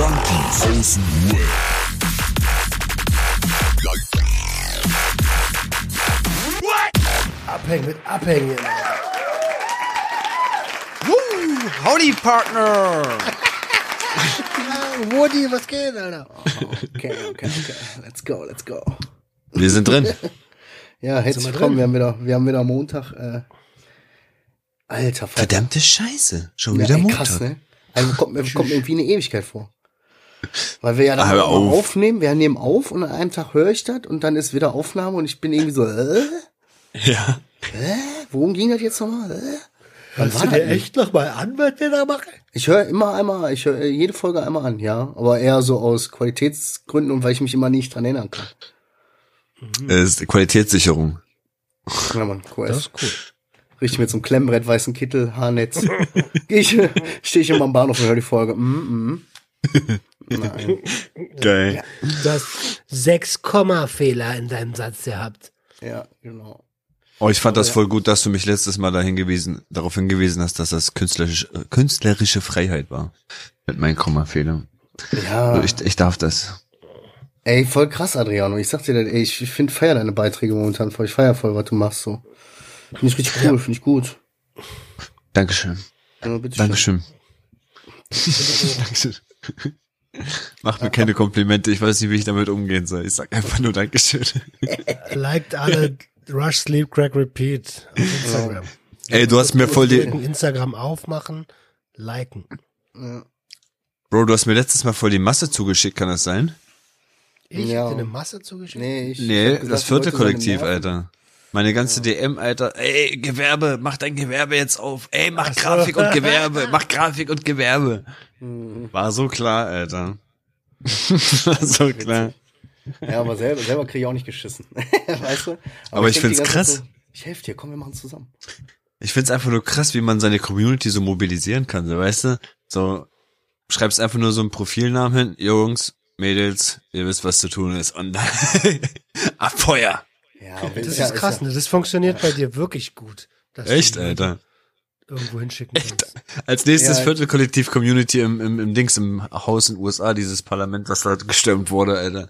Junkies aus dem Web. Abhängen mit Abhängen. Woo, howdy, Partner! Woody, was geht, Alter? Okay, okay, okay. Let's go, let's go. Wir sind drin. Ja, herzlich wir willkommen. Wir haben wieder, wir haben wieder Montag. Äh, alter Vater. Verdammte Scheiße. Schon Ja, wieder ey, Montag. krass, ne? Also kommt mir kommt mir irgendwie eine Ewigkeit vor. Weil wir ja dann Ah, auf. aufnehmen, wir nehmen auf und an einem Tag höre ich das und dann ist wieder Aufnahme und ich bin irgendwie so, äh, Ja. worum ging das jetzt nochmal? Äh? Wann Hörst du war dir echt noch mal an, was wir da machen? Ich höre immer einmal, ich höre jede Folge einmal an, ja, aber eher so aus Qualitätsgründen und weil ich mich immer nicht dran erinnern kann. Ist Qualitätssicherung. Ja, Mann, cool. Das ist cool. Richtig mit so einem Klemmbrett, weißen Kittel, Haarnetz. Ich, stehe ich immer am Bahnhof und höre die Folge. Mm, mm. Nein. Geil. Du hast sechs Komma-Fehler in deinem Satz gehabt. Ja, genau. Oh, ich fand das voll gut, dass du mich letztes Mal da hingewiesen, darauf hingewiesen hast, dass das künstlerische, äh, künstlerische Freiheit war. Mit meinen Kommafehlern. Ja, Also ich, ich darf das. ey, voll krass, Adriano. Ich sag dir das, ey, ich, ich finde, feier deine Beiträge momentan voll. Ich feier voll, was du machst, so. Finde ich richtig cool, finde ich gut. Dankeschön. Ja, bitte schön. Dankeschön. Dankeschön. Mach mir keine Komplimente, ich weiß nicht, wie ich damit umgehen soll. Ich sag einfach nur Dankeschön. Liked alle Rush, Sleep, Crack, Repeat auf Instagram. Ey, du hast mir voll die, Instagram aufmachen, liken. Bro, du hast mir letztes Mal voll die Masse zugeschickt, kann das sein? Ich Ja. hab dir eine Masse zugeschickt? Nee, ich, Nee, gesagt, das vierte Kollektiv, nerven. Alter. Meine ganze DM, Alter. Ey, Gewerbe, mach dein Gewerbe jetzt auf. Ey, mach Ach so. Grafik und Gewerbe, mach Grafik und Gewerbe. Mhm. War so klar, Alter. War so klar. Ja, aber selber, selber kriege ich auch nicht geschissen. weißt du? Aber ich denk find's krass. So, ich helfe dir, komm, wir machen zusammen. Ich find's einfach nur krass, wie man seine Community so mobilisieren kann, so, weißt du? So, schreibst einfach nur so einen Profilnamen hin, Jungs, Mädels, ihr wisst, was zu tun ist. Und dann, Abfeuer. Ja, Das ja- ist krass, ja- ne? Das funktioniert bei dir wirklich gut. dass du Echt, Alter. Irgendwo hinschicken kannst. Als nächstes Ja. Viertelkollektiv Community im, im, im Dings, im Haus in den USA, dieses Parlament, was da gestürmt wurde, Alter.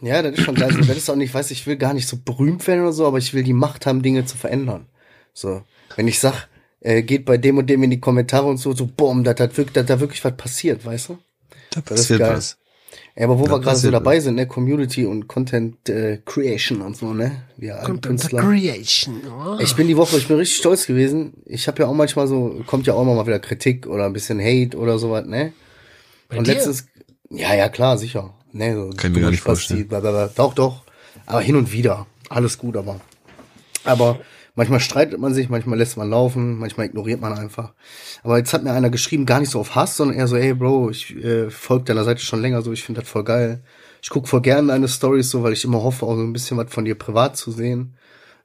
Ja, das ist schon geil. Das ist auch nicht, weiß ich will gar nicht so berühmt werden oder so, aber ich will die Macht haben, Dinge zu verändern. So, wenn ich sag, äh, geht bei dem und dem in die Kommentare und so, so, boom, da hat wirklich, da wirklich was passiert, weißt du? Da ist passiert geil. was. Ja, aber wo wir gerade so dabei sind, ne, Community und Content äh, Creation und so, ne? Wir alten Künstler. Creation. Oh. Ich bin die Woche, ich bin richtig stolz gewesen. Ich habe ja auch manchmal so, kommt ja auch immer mal wieder Kritik oder ein bisschen Hate oder sowas, ne? Bei und dir? letztens, ja, ja, klar, sicher. Ne, so Kann ich mir gar nicht Spasti, vorstellen. blablabla. Doch, doch. Aber hin und wieder. Alles gut, aber. Aber manchmal streitet man sich, manchmal lässt man laufen, manchmal ignoriert man einfach. Aber jetzt hat mir einer geschrieben, gar nicht so auf Hass, sondern eher so, hey Bro, ich äh, folge deiner Seite schon länger so, ich finde das voll geil. Ich guck voll gerne deine Stories so, weil ich immer hoffe, auch so ein bisschen was von dir privat zu sehen.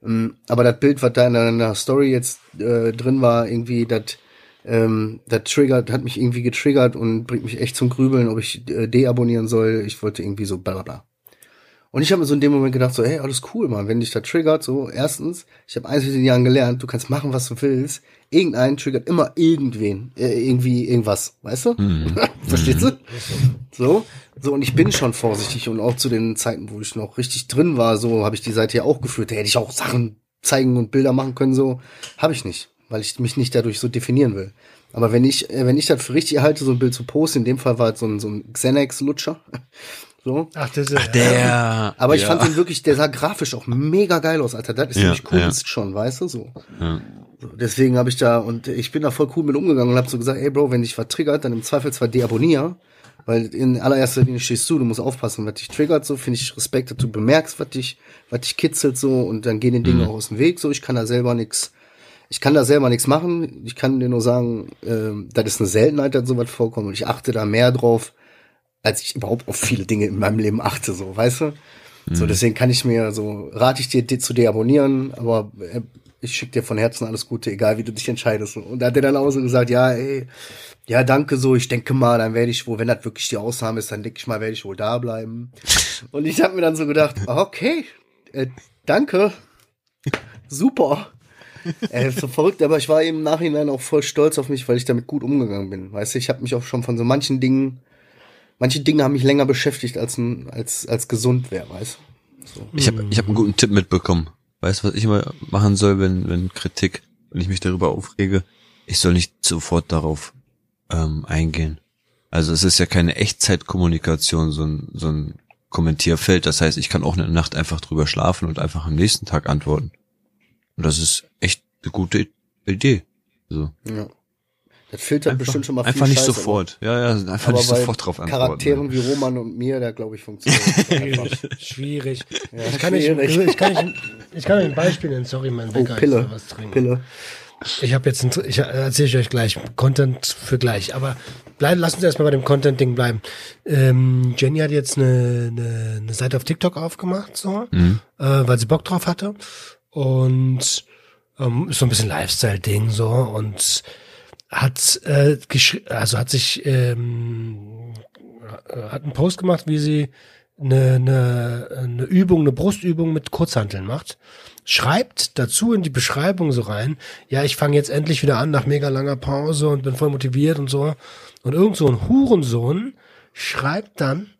Ähm, Aber das Bild, was da in deiner Story jetzt äh, drin war, irgendwie, das ähm, das triggert, hat mich irgendwie getriggert und bringt mich echt zum Grübeln, ob ich äh, deabonnieren soll. Ich wollte irgendwie so bla bla bla. Und ich habe mir so in dem Moment gedacht, so, hey, alles cool, Mann, wenn dich das triggert, so, erstens, ich habe eins mit den Jahren gelernt, du kannst machen, was du willst. Irgendein triggert immer irgendwen, äh, irgendwie irgendwas, weißt du? Verstehst du? So, so, und ich bin schon vorsichtig und auch zu den Zeiten, wo ich noch richtig drin war, so habe ich die Seite ja auch geführt. Da hätte ich auch Sachen zeigen und Bilder machen können, so habe ich nicht, weil ich mich nicht dadurch so definieren will. Aber wenn ich, äh, wenn ich das für richtig halte, so ein Bild zu posten, in dem Fall war es so ein, so ein Xanax-Lutscher. So. Ach, das ist Der. Aber ich ja. fand den wirklich, der sah grafisch auch mega geil aus, Alter. Das ist Ja, nämlich Kunst schon, weißt du, so. Ja. Deswegen habe ich da, und ich bin da voll cool mit umgegangen und habe so gesagt, ey Bro, wenn dich was triggert, dann im Zweifelsfall deabonnier. Weil in allererster Linie stehst du, du musst aufpassen, was dich triggert, so finde ich Respekt, dass du bemerkst, was dich, was dich kitzelt, so, und dann gehen den Dingen auch aus dem Weg, so, ich kann da selber nix, ich kann da selber nichts machen, ich kann dir nur sagen, ähm, das ist eine Seltenheit, dass sowas vorkommt, und ich achte da mehr drauf, als ich überhaupt auf viele Dinge in meinem Leben achte, so, weißt du? So, deswegen kann ich mir so, rate ich dir, die zu deabonnieren, aber äh, ich schicke dir von Herzen alles Gute, egal wie du dich entscheidest. Und da hat er dann auch so gesagt, ja, ey, ja, danke so, ich denke mal, dann werde ich wohl, wenn das wirklich die Ausnahme ist, dann denke ich mal, werde ich wohl da bleiben. Und ich habe mir dann so gedacht, okay, äh, danke, super. Äh, so verrückt, aber ich war im Nachhinein auch voll stolz auf mich, weil ich damit gut umgegangen bin. Weißt du, ich habe mich auch schon von so manchen Dingen manche Dinge haben mich länger beschäftigt als als als gesund wäre, weißt. So. Ich habe ich hab einen guten Tipp mitbekommen. Weißt du, was ich immer machen soll, wenn, wenn Kritik, wenn ich mich darüber aufrege? Ich soll nicht sofort darauf ähm, eingehen. Also es ist ja keine Echtzeitkommunikation, so ein, so ein Kommentierfeld. Das heißt, ich kann auch eine Nacht einfach drüber schlafen und einfach am nächsten Tag antworten. Und das ist echt eine gute Idee. So. Ja. Das filtert Einfach, bestimmt schon mal viel einfach nicht Scheiße, sofort. Ja, ja, einfach Aber nicht sofort drauf antworten. Charakteren wie Roman und mir, da glaube ich funktioniert. Schwierig. Ja, ich, kann nicht, schwierig. ich, kann nicht, ich kann euch ein Beispiel nennen. Sorry, mein Oh, Wecker. ich Pille. was trinken. Pille. Ich habe jetzt, ein, ich erzähle ich euch gleich, Content für gleich. Aber bleib, lassen Sie erstmal bei dem Content-Ding bleiben. Ähm, Jenny hat jetzt eine, eine, eine Seite auf TikTok aufgemacht, so, Mhm. äh, weil sie Bock drauf hatte. Und ähm, ist so ein bisschen Lifestyle-Ding so und hat äh, also hat sich ähm, äh, hat einen Post gemacht, wie sie eine, eine, eine Übung, eine Brustübung mit Kurzhanteln macht. Schreibt dazu in die Beschreibung so rein, ja, ich fange jetzt endlich wieder an nach mega langer Pause und bin voll motiviert und so. Und irgend so ein Hurensohn schreibt dann,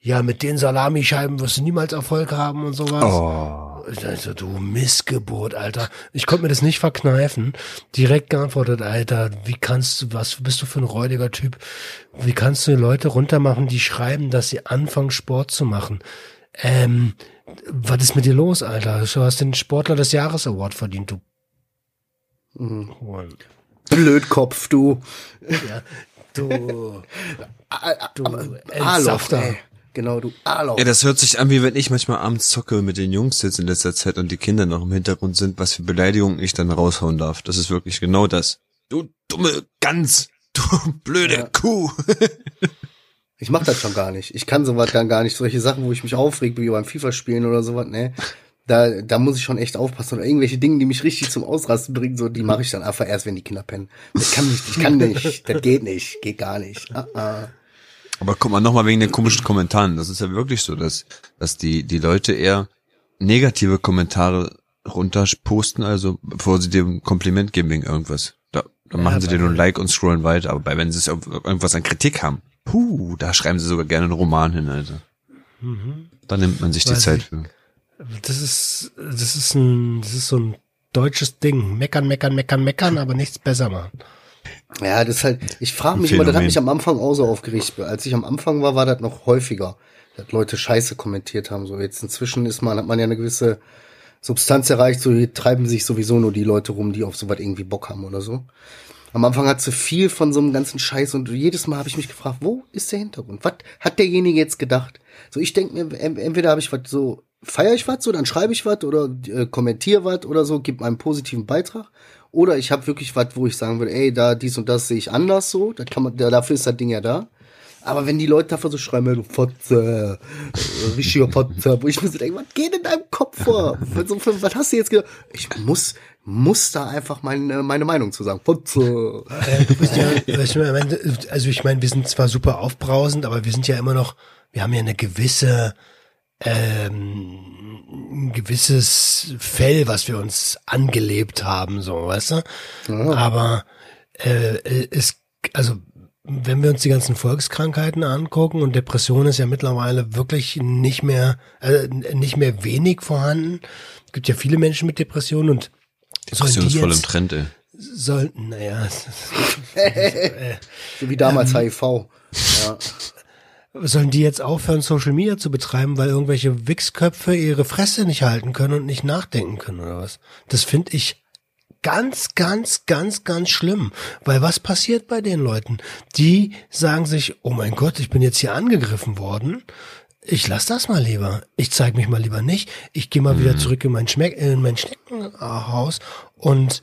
ja, mit den Salamischeiben wirst du niemals Erfolg haben und sowas. Oh. Also, du Missgeburt, Alter. Ich konnte mir das nicht verkneifen. Direkt geantwortet, Alter, wie kannst du, was bist du für ein räudiger Typ? Wie kannst du Leute runtermachen, die schreiben, dass sie anfangen, Sport zu machen? Ähm, was ist mit dir los, Alter? Du hast den Sportler des Jahres Award verdient, du. Mhm. Blödkopf, du. Ja, du. Du Aloch, Entsafter. ey. Genau, du Aloch. Ja, das hört sich an, wie wenn ich manchmal abends zocke mit den Jungs jetzt in letzter Zeit und die Kinder noch im Hintergrund sind, was für Beleidigungen ich dann raushauen darf. Das ist wirklich genau das. Du dumme Gans, du blöde Ja. Kuh. Ich mach das schon gar nicht. Ich kann sowas dann gar nicht. Solche Sachen, wo ich mich aufreg, wie beim FIFA-Spielen oder sowas, ne? Da, da muss ich schon echt aufpassen. Oder irgendwelche Dinge, die mich richtig zum Ausrasten bringen, so, die mache ich dann einfach erst, wenn die Kinder pennen. Das kann nicht, ich kann nicht. Das geht nicht. Geht gar nicht. Ah, ah. Aber guck mal, nochmal wegen den komischen Kommentaren. Das ist ja wirklich so, dass, dass die, die Leute eher negative Kommentare runterposten, also bevor sie dir ein Kompliment geben wegen irgendwas. Da, da Ja, machen sie dir nur ein Like und scrollen weiter. Aber bei, wenn sie irgendwas an Kritik haben, puh, da schreiben sie sogar gerne einen Roman hin, Alter. Da nimmt man sich die Weiß Zeit ich. für. Das ist, das ist ein, das ist so ein deutsches Ding. Meckern, meckern, meckern, meckern, aber nichts besser machen. Ja, das ist halt, ich frage mich immer, das hat Phänomen. mich am Anfang auch so aufgeregt. Als ich am Anfang war, war das noch häufiger, dass Leute Scheiße kommentiert haben. So jetzt inzwischen ist man, hat man ja eine gewisse Substanz erreicht, so hier treiben sich sowieso nur die Leute rum, die auf sowas irgendwie Bock haben oder so. Am Anfang hat sie viel von so einem ganzen Scheiß und jedes Mal habe ich mich gefragt, wo ist der Hintergrund? Was hat derjenige jetzt gedacht? So, ich denke mir, en- entweder habe ich was so, feiere ich was, so, dann schreibe ich was oder äh, kommentiere was oder so, gib einen positiven Beitrag. Oder ich habe wirklich was, wo ich sagen würde, ey, da dies und das sehe ich anders so, da kann man, da, dafür ist das Ding ja da. Aber wenn die Leute dafür so schreiben, ey, du Fotze, äh, richtiger Fotze, wo ich mir so denke, was geht in deinem Kopf vor? Was, hast du jetzt gedacht? Ich muss, muss da einfach meine, meine Meinung zu sagen. Fotze. Äh, ja, also ich meine, wir sind zwar super aufbrausend, aber wir sind ja immer noch, wir haben ja eine gewisse, ähm, ein gewisses Fell, was wir uns angelebt haben, so, weißt du? Aber äh, es, also wenn wir uns die ganzen Volkskrankheiten angucken und Depression ist ja mittlerweile wirklich nicht mehr, äh, nicht mehr wenig vorhanden. Es gibt ja viele Menschen mit Depressionen und Depression ist voll im Trend, ey. sollten, naja, So wie damals HIV. Ja. Sollen die jetzt aufhören, Social Media zu betreiben, weil irgendwelche Wichsköpfe ihre Fresse nicht halten können und nicht nachdenken können oder was? Das finde ich ganz, ganz, ganz, ganz schlimm. Weil was passiert bei den Leuten? Die sagen sich, oh mein Gott, ich bin jetzt hier angegriffen worden. Ich lass das mal lieber. Ich zeige mich mal lieber nicht. Ich gehe mal wieder zurück in mein, Schmeck, in mein Schneckenhaus und,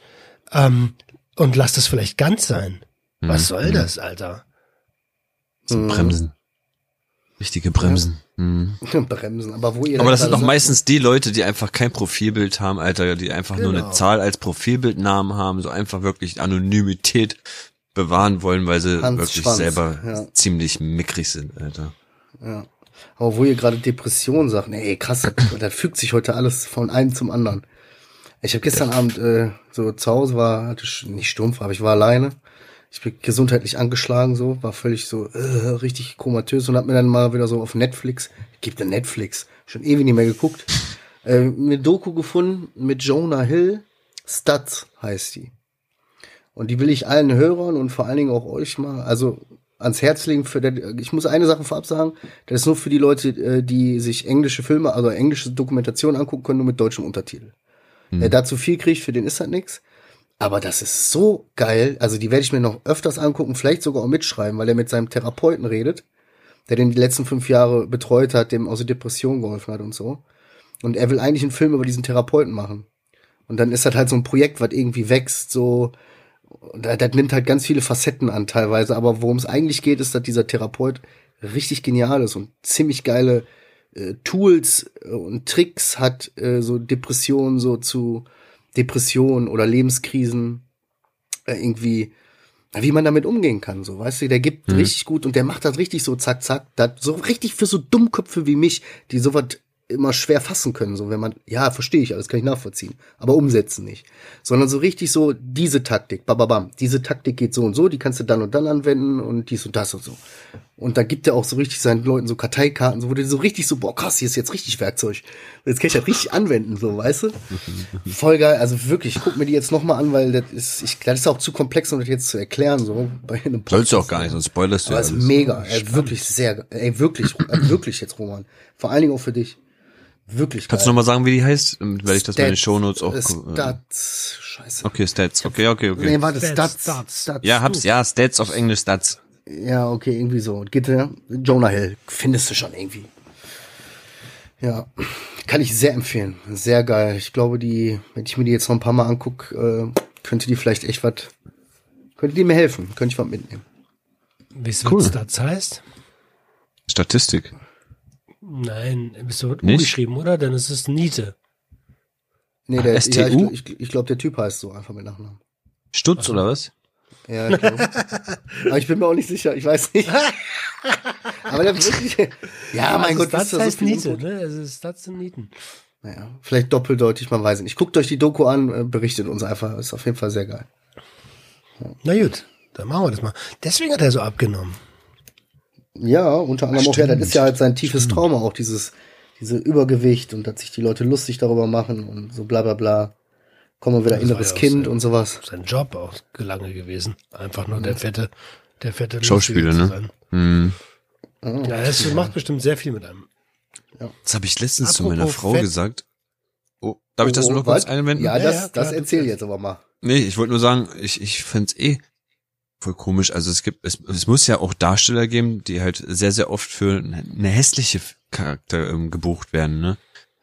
ähm, und lass das vielleicht ganz sein. Was soll das, Alter? So Bremsen. Richtige Bremsen. Mhm. Bremsen. Aber wo ihr Aber das sind doch meistens die Leute, die einfach kein Profilbild haben, Alter, die einfach nur Genau. eine Zahl als Profilbildnamen haben, so einfach wirklich Anonymität bewahren wollen, weil sie Hans wirklich Schwanz, selber ja. ziemlich mickrig sind, Alter. Ja. Aber wo ihr gerade Depression sagt, ey, krass, das fügt sich heute alles von einem zum anderen. Ich habe gestern Abend äh, so zu Hause war, hatte ich nicht stumpf, aber ich war alleine. Ich bin gesundheitlich angeschlagen, so, war völlig so äh, richtig komatös und hab mir dann mal wieder so auf Netflix, gibt ja Netflix, schon ewig nicht mehr geguckt, äh, eine Doku gefunden mit Jonah Hill, Stats heißt die. Und die will ich allen Hörern und vor allen Dingen auch euch mal, also ans Herz legen. Für der, ich muss eine Sache vorab sagen, das ist nur für die Leute, äh, die sich englische Filme, also englische Dokumentationen angucken können, nur mit deutschem Untertitel. Wer dazu viel kriegt, für den ist das nix. Aber das ist so geil. Also die werde ich mir noch öfters angucken, vielleicht sogar auch mitschreiben, weil er mit seinem Therapeuten redet, der den die letzten fünf Jahre betreut hat, dem aus der Depression geholfen hat und so. Und er will eigentlich einen Film über diesen Therapeuten machen. Und dann ist das halt so ein Projekt, was irgendwie wächst, so. Das nimmt halt ganz viele Facetten an teilweise. Aber worum es eigentlich geht, ist, dass dieser Therapeut richtig genial ist und ziemlich geile äh, Tools äh, und Tricks hat, äh, so Depressionen so zu Depressionen oder Lebenskrisen äh, irgendwie, wie man damit umgehen kann, so, weißt du, der gibt richtig gut und der macht das richtig so zack, zack, das so richtig für so Dummköpfe wie mich, die sowas immer schwer fassen können, so wenn man, ja, verstehe ich alles, kann ich nachvollziehen, aber umsetzen nicht. Sondern so richtig so diese Taktik, bababam, diese Taktik geht so und so, die kannst du dann und dann anwenden und dies und das und so. Und da gibt er auch so richtig seinen Leuten so Karteikarten, so, wo die so richtig so, boah, krass, hier ist jetzt richtig Werkzeug. Jetzt kann ich das richtig anwenden, so, weißt du? Voll geil, also wirklich, ich guck mir die jetzt nochmal an, weil das ist, ich, das ist auch zu komplex, um das jetzt zu erklären, so, bei einem Sollst du auch gar nicht, sonst spoilerst du aber ja es ist alles. mega, ey, wirklich sehr, ey, wirklich, äh, wirklich jetzt, Roman. Vor allen Dingen auch für dich. Wirklich Kannst du geil. nochmal sagen, wie die heißt? Werde ich das bei den Stats- Shownotes auch. Stats, scheiße. Okay, Stats. Okay, okay, okay. Nee, warte, Stats, Stats, Stats. Stats. Ja, hab's, ja, Stats auf Englisch, Stats. Ja, okay, irgendwie so. Gitte, Jonah Hill, findest du schon irgendwie. Ja, kann ich sehr empfehlen. Sehr geil. Ich glaube, die, wenn ich mir die jetzt noch ein paar Mal anguck, äh, könnte die vielleicht echt was, könnte die mir helfen, könnte ich was mitnehmen. Du, Cool. was das heißt? Statistik. Nein, bist du Nicht? umgeschrieben, oder? Dann ist es Niete. Nee, der, STU? ja, ich, ich, ich glaube, der Typ heißt so einfach mit Nachnamen. Stutz oder was? Ja, ich. Aber ich bin mir auch nicht sicher, ich weiß nicht. Aber der wirklich, ja, mein also Gott, das ist so heißt viel Niete, Input. ne? Es ist Stats und Nieten. Naja, vielleicht doppeldeutig, man weiß nicht. Guckt euch die Doku an, äh, berichtet uns einfach, ist auf jeden Fall sehr geil. Na gut, dann machen wir das mal. Deswegen hat er so abgenommen. Ja, unter anderem auch, ja, das ist ja halt sein tiefes Trauma, auch dieses, diese Übergewicht und dass sich die Leute lustig darüber machen und so bla bla bla. Kommen wir wieder Das inneres war ja Kind so. und sowas. Sein Job auch lange gewesen. Einfach nur der fette, der fette Schauspieler, zu ne? sein. Hm. Ja, das macht bestimmt sehr viel mit einem. Das habe ich letztens zu Apropos meiner Frau Fett. gesagt. Oh, darf ich das Oh, nur kurz einwenden? Ja, Ja, das, ja, das erzähl jetzt aber mal. Nee, ich wollte nur sagen, ich, ich find's eh voll komisch. Also es gibt, es, es muss ja auch Darsteller geben, die halt sehr, sehr oft für eine hässliche Charakter ähm, gebucht werden, ne?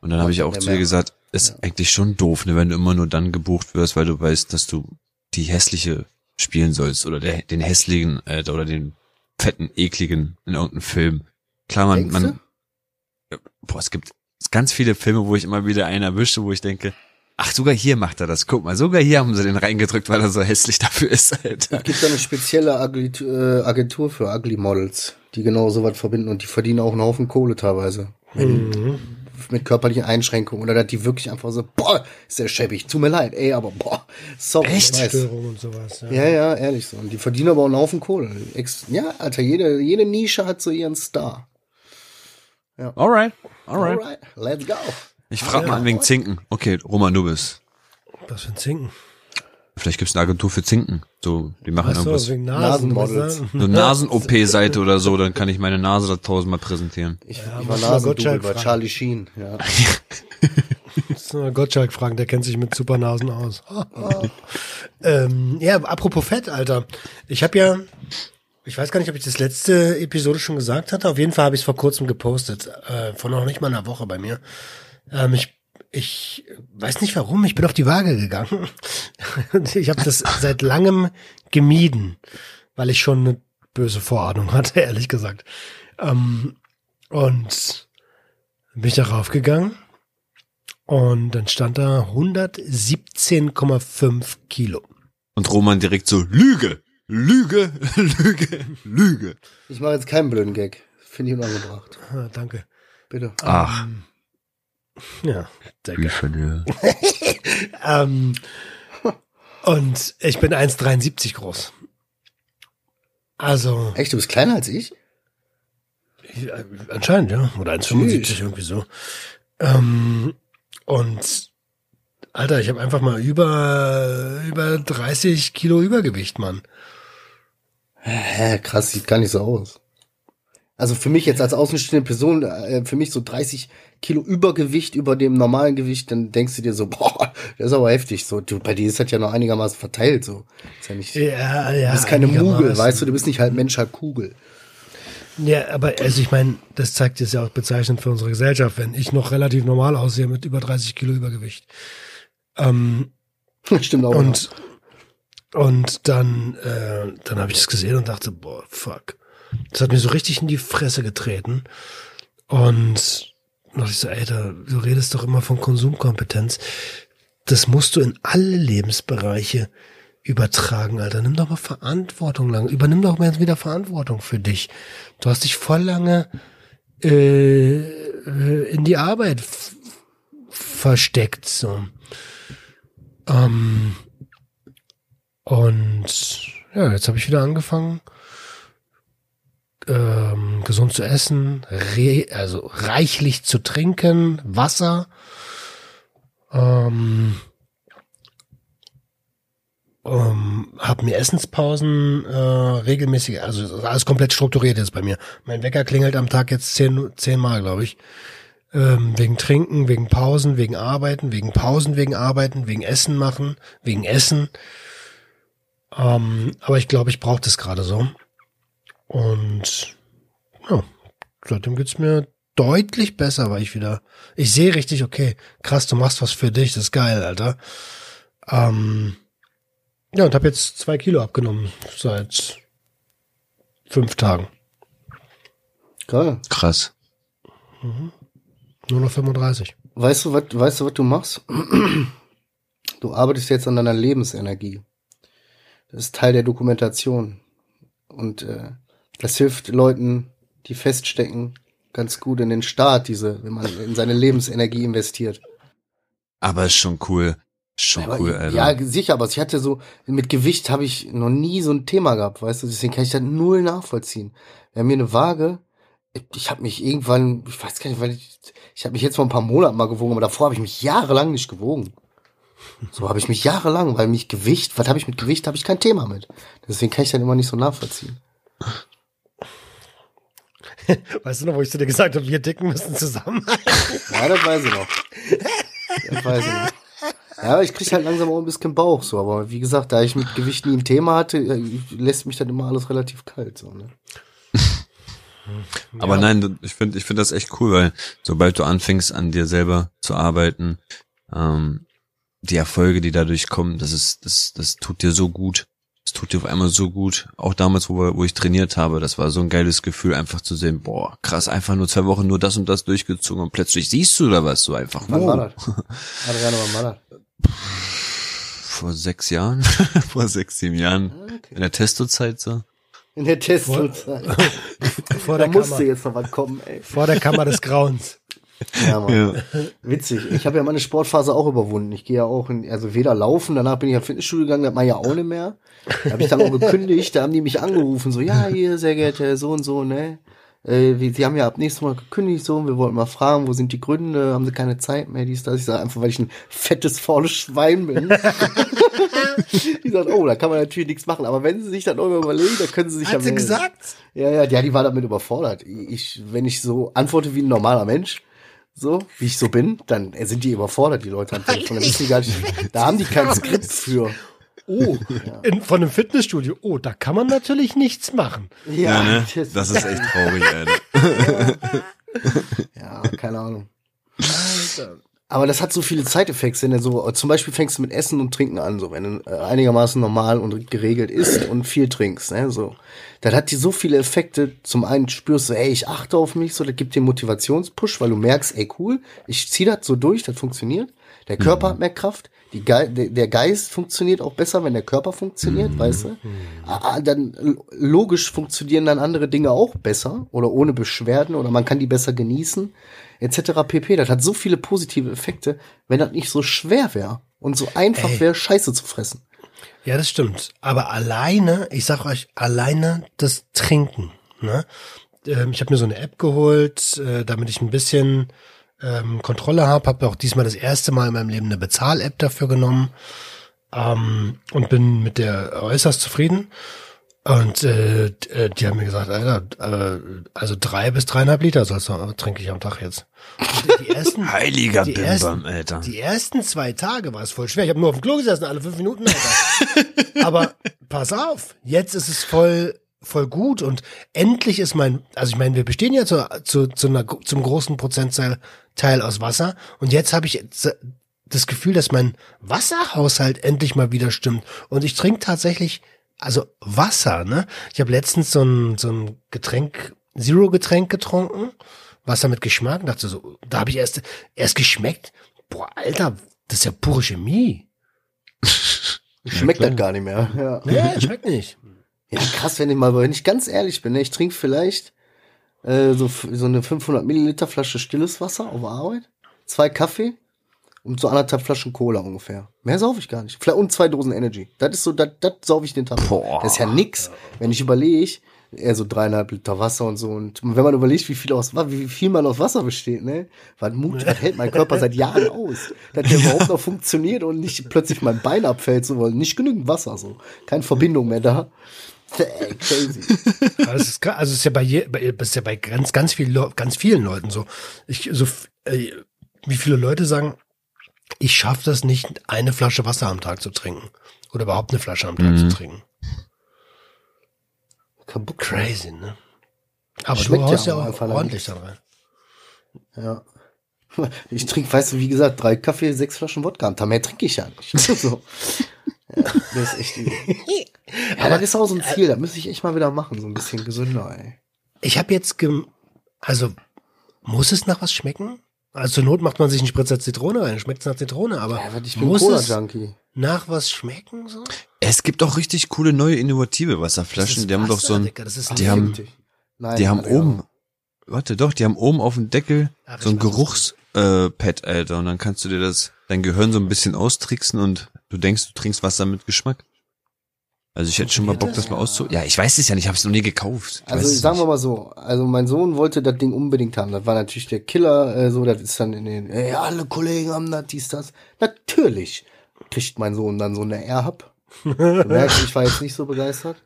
Und dann habe ich auch Ja, zu ihr gesagt, ist eigentlich schon doof, ne, wenn du immer nur dann gebucht wirst, weil du weißt, dass du die hässliche spielen sollst oder der, den hässlichen äh, oder den fetten, ekligen in irgendeinem Film. Klar, man, Denkst man, boah, es gibt ganz viele Filme, wo ich immer wieder einen erwische, wo ich denke, ach, sogar hier macht er das. Guck mal, sogar hier haben sie den reingedrückt, weil er so hässlich dafür ist, Alter. gibt da eine spezielle Agentur, äh, Agentur für Ugly Models, die genau sowas verbinden und die verdienen auch einen Haufen Kohle teilweise. Mhm. Mit körperlichen Einschränkungen oder dass die wirklich einfach so, boah, ist der schäbig, tut mir leid, ey, aber boah, sorry, Echt? Störung und sowas. Ja. Ja, ja, ehrlich so. Und die verdienen aber auch einen Haufen Kohle. Ex ja, Alter, jede, jede Nische hat so ihren Star. Alright, alright. Alright, let's go. Ich frage mal an wegen Zinken. Okay, Roman, du bist. Was für ein Zinken. Vielleicht gibt's eine Agentur für Zinken. So, die machen Ach so, irgendwas. wegen Nasen. Nasenmodels. So Nasen-OP-Seite oder so, dann kann ich meine Nase da tausendmal präsentieren. Ich, Ja, ich war Nasendubel Gottschalk bei fragen. Charlie Sheen. Ja. Muss mal Gottschalk fragen, der kennt sich mit Supernasen aus. ähm, ja, apropos Fett, Alter. Ich habe ja, ich weiß gar nicht, ob ich das letzte Episode schon gesagt hatte. Auf jeden Fall habe ich es vor kurzem gepostet. Äh, vor noch nicht mal einer Woche bei mir. Ähm, ich, ich weiß nicht warum, ich bin auf die Waage gegangen. Ich habe das seit langem gemieden, weil ich schon eine böse Vorahnung hatte, ehrlich gesagt. Ähm, und bin ich darauf gegangen. Und dann stand da 117,5 Kilo. Und Roman direkt so, Lüge, Lüge, Lüge, Lüge. Ich mache jetzt keinen blöden Gag. Finde ich unangebracht. Ah, danke. Bitte. Ach, Ja, danke. wie verliere. Ähm, und ich bin 1,73 groß. Also, Echt, du bist kleiner als ich? ich, äh, anscheinend, ja. Oder 1,75 irgendwie so. Ähm, und Alter, ich habe einfach mal über, über 30 Kilo Übergewicht, Mann. Hä, krass, sieht gar nicht so aus. Also für mich jetzt als außenstehende Person, äh, für mich so 30 Kilo Übergewicht über dem normalen Gewicht, dann denkst du dir so, boah, das ist aber heftig. So, du, bei dir ist das ja noch einigermaßen verteilt. So, ist ja nicht, Ja, ja. du bist keine Mugel, weißt du, du bist nicht halt Mensch, halt Kugel. Ja, aber also ich meine, das zeigt jetzt ja auch bezeichnend für unsere Gesellschaft, wenn ich noch relativ normal aussehe mit über 30 Kilo Übergewicht. Ähm, Stimmt auch. und und dann äh, dann habe ich das gesehen und dachte, boah, fuck. Das hat mir so richtig in die Fresse getreten. Und dachte ich so, da, du redest doch immer von Konsumkompetenz. Das musst du in alle Lebensbereiche übertragen, Alter. Nimm doch mal Verantwortung lang. Übernimm doch mal jetzt wieder Verantwortung für dich. Du hast dich voll lange äh, äh, in die Arbeit versteckt, so. Ähm, und ja, jetzt habe ich wieder angefangen, ähm, gesund zu essen, re also reichlich zu trinken, Wasser. Ähm, ähm, habe mir Essenspausen äh, regelmäßig, also alles komplett strukturiert jetzt bei mir. Mein Wecker klingelt am Tag jetzt zehn, zehnmal, glaube ich. Ähm, wegen Trinken, wegen Pausen, wegen Arbeiten, wegen Pausen, wegen Arbeiten, wegen Essen machen, wegen Essen. Ähm, aber ich glaube, ich brauche das gerade so. Und ja, seitdem geht's mir deutlich besser, weil ich wieder, ich sehe richtig, okay, krass, du machst was für dich, das ist geil, Alter. Ähm, ja, und habe jetzt zwei Kilo abgenommen seit fünf Tagen. Geil. Krass. Nur noch 35. Weißt du, was, weißt du, was du machst? Du arbeitest jetzt an deiner Lebensenergie. Das ist Teil der Dokumentation. Und äh, das hilft Leuten, die feststecken, ganz gut in den Start, diese, wenn man in seine Lebensenergie investiert. Aber ist schon cool. Schon Aber, cool, Alter. Ja, sicher, aber ich hatte so, mit Gewicht habe ich noch nie so ein Thema gehabt, weißt du, deswegen kann ich das null nachvollziehen. Wir haben hier eine Waage, ich, ich habe mich irgendwann, ich weiß gar nicht, weil ich, ich habe mich jetzt vor ein paar Monaten mal gewogen, aber davor habe ich mich jahrelang nicht gewogen. So habe ich mich jahrelang, weil mich Gewicht, was habe ich mit Gewicht, habe ich kein Thema mit. Deswegen kann ich das immer nicht so nachvollziehen. Weißt du noch, wo ich zu dir gesagt habe, wir Dicken müssen zusammen? Ja, das weiß ich noch. Das weiß ich noch. Ja, ich krieg halt langsam auch ein bisschen Bauch, so, aber wie gesagt, da ich mit Gewicht nie ein Thema hatte, äh, lässt mich dann immer alles relativ kalt, so, ne? Aber nein, du- ich finde ich finde das echt cool, weil sobald du anfängst, an dir selber zu arbeiten, ähm, die Erfolge, die dadurch kommen, das ist, das, das tut dir so gut. Tut dir auf einmal so gut. Auch damals, wo, wir, wo ich trainiert habe, das war so ein geiles Gefühl, einfach zu sehen, boah, krass, einfach nur zwei Wochen nur das und das durchgezogen und plötzlich siehst du da was so einfach. Wann wow. war das? Adriano, wann war das? Vor sechs Jahren, vor sechs, sieben Jahren, in der Testozeit so. In der Testzeit. Vor Da der, musste Kammer, jetzt noch was kommen, ey. vor der Kammer des Grauens. Ja, Mann. Ja. Witzig. Ich habe ja meine Sportphase auch überwunden. Ich gehe ja auch in, also weder laufen, danach bin ich ins Fitnessstudio gegangen, das mache ich ja auch nicht mehr. Da habe ich dann auch gekündigt, da haben die mich angerufen, so, ja, hier, sehr geehrter so und so, ne? Äh, wie, sie haben ja ab nächstem Mal gekündigt, so, wir wollten mal fragen, wo sind die Gründe, haben sie keine Zeit mehr, dies, das. Ich sage einfach, weil ich ein fettes, faules Schwein bin. die sagen, oh, da kann man natürlich nichts machen, aber wenn sie sich dann irgendwann überlegen, dann können sie sich ja Hat sie melden. gesagt? Ja, ja, ja, die war damit überfordert. Ich, wenn ich so antworte wie ein normaler Mensch, so, wie ich so bin, dann sind die überfordert, die Leute am Telefon. Dann wissen die gar nicht, da haben die kein Skript für. Oh, in, von einem Fitnessstudio. Oh, da kann man natürlich nichts machen. Ja, ne? Das ist echt traurig, Alter. Ja, keine Ahnung. Aber das hat so viele Zeiteffekte, wenn so, zum Beispiel fängst du mit Essen und Trinken an, so, wenn du äh, einigermaßen normal und geregelt isst und viel trinkst, ne, so. Das hat dir so viele Effekte. Zum einen spürst du, ey, ich achte auf mich, so, das gibt dir Motivationspush, weil du merkst, ey, cool, ich zieh das so durch, das funktioniert. Der Körper hat mehr Kraft, die Ge der, Geist funktioniert auch besser, wenn der Körper funktioniert, weißt du? Ah, ah, dann l- logisch funktionieren dann andere Dinge auch besser oder ohne Beschwerden oder man kann die besser genießen, etc. pp. Das hat so viele positive Effekte, wenn das nicht so schwer wäre und so einfach wäre, Scheiße zu fressen. Ja, das stimmt. Aber alleine, ich sag euch, alleine das Trinken. Ne? Ähm, ich habe mir so eine App geholt, äh, damit ich ein bisschen ähm, Kontrolle habe. Habe auch diesmal das erste Mal in meinem Leben eine Bezahl-App dafür genommen ähm, und bin mit der äußerst zufrieden. Und äh, äh, die haben mir gesagt, Alter, äh, also drei bis dreieinhalb Liter sollst du, trinke ich am Tag jetzt. Die ersten, Heiliger die Bimbam, ersten, Alter. Die ersten zwei Tage war es voll schwer. Ich habe nur auf dem Klo gesessen, alle fünf Minuten. Alter. Aber pass auf, jetzt ist es voll voll gut und endlich ist mein, also ich meine, wir bestehen ja zu, zu, zu einer, zum großen Prozentteil Teil aus Wasser und jetzt habe ich das Gefühl, dass mein Wasserhaushalt endlich mal wieder stimmt und ich trinke tatsächlich also Wasser, ne? Ich habe letztens so ein, so ein Getränk, Zero-Getränk getrunken, Wasser mit Geschmack, und dachte so, da habe ich erst, erst geschmeckt, boah, Alter, das ist ja pure Chemie. Schmeckt das gar nicht mehr. Ja. Nee, schmeckt nicht. Ja, krass, wenn ich mal, wenn ich ganz ehrlich bin, ne, ich trinke vielleicht äh, so, so eine 500 Milliliter Flasche stilles Wasser auf Arbeit, zwei Kaffee und so anderthalb Flaschen Cola ungefähr. Mehr saufe ich gar nicht. Vielleicht und zwei Dosen Energy. Das ist so, das, das saufe ich den Tag. Boah. Das ist ja nix. Wenn ich überlege, eher so dreieinhalb Liter Wasser und so. Und wenn man überlegt, wie viel aus, wie viel man aus Wasser besteht, ne? Was Mut, was hält mein Körper seit Jahren aus? Dass der überhaupt noch funktioniert und nicht plötzlich mein Bein abfällt, so, weil nicht genügend Wasser, so. Keine Verbindung mehr da. Crazy. Aber es ist, also es ist ja bei, je, bei, es ist ja bei ganz, ganz vielen, Leu- ganz vielen Leuten so. Ich, so, äh, wie viele Leute sagen, ich schaffe das nicht, eine Flasche Wasser am Tag zu trinken. Oder überhaupt eine Flasche am Tag Mhm. zu trinken. Crazy, ne? Aber Schmeckt du haust ja ja auch auch einfach nach ordentlich da rein. Ja. Ich trinke, weißt du, wie gesagt, drei Kaffee, sechs Flaschen Wodka am Tag. Mehr trinke ich ja nicht. so. Ja, das ist echt übel. Aber das ist auch so ein Ziel, da müsste ich echt mal wieder machen, so ein bisschen gesünder, ey. Ich habe jetzt, gem also muss es nach was schmecken? Also zur Not macht man sich einen Spritzer Zitrone rein, schmeckt es nach Zitrone, aber Ja, ich bin muss es nach was schmecken so? Es gibt auch richtig coole neue innovative Das Wasserflaschen. ist Die haben doch Wasser, so ein, Digga, das ist die haben-. Nein, die haben Alter, oben, warte doch, die haben oben auf dem Deckel Ach, so ein weiß, was Geruchs, äh, Alter. Und dann kannst du dir das, dein Gehirn so ein bisschen austricksen und du denkst, du trinkst Wasser mit Geschmack. Also ich hätte schon mal Bock, das mal auszu... Ja, ich weiß es ja nicht, ich habe es noch nie gekauft. Ich Also sagen wir mal so, also mein Sohn wollte das Ding unbedingt haben. Das war natürlich der Killer, äh, so, das ist dann in den, ey, alle Kollegen haben das, dies, das. Natürlich kriegt mein Sohn dann so eine Airhub. Du merkst, ich war jetzt nicht so begeistert.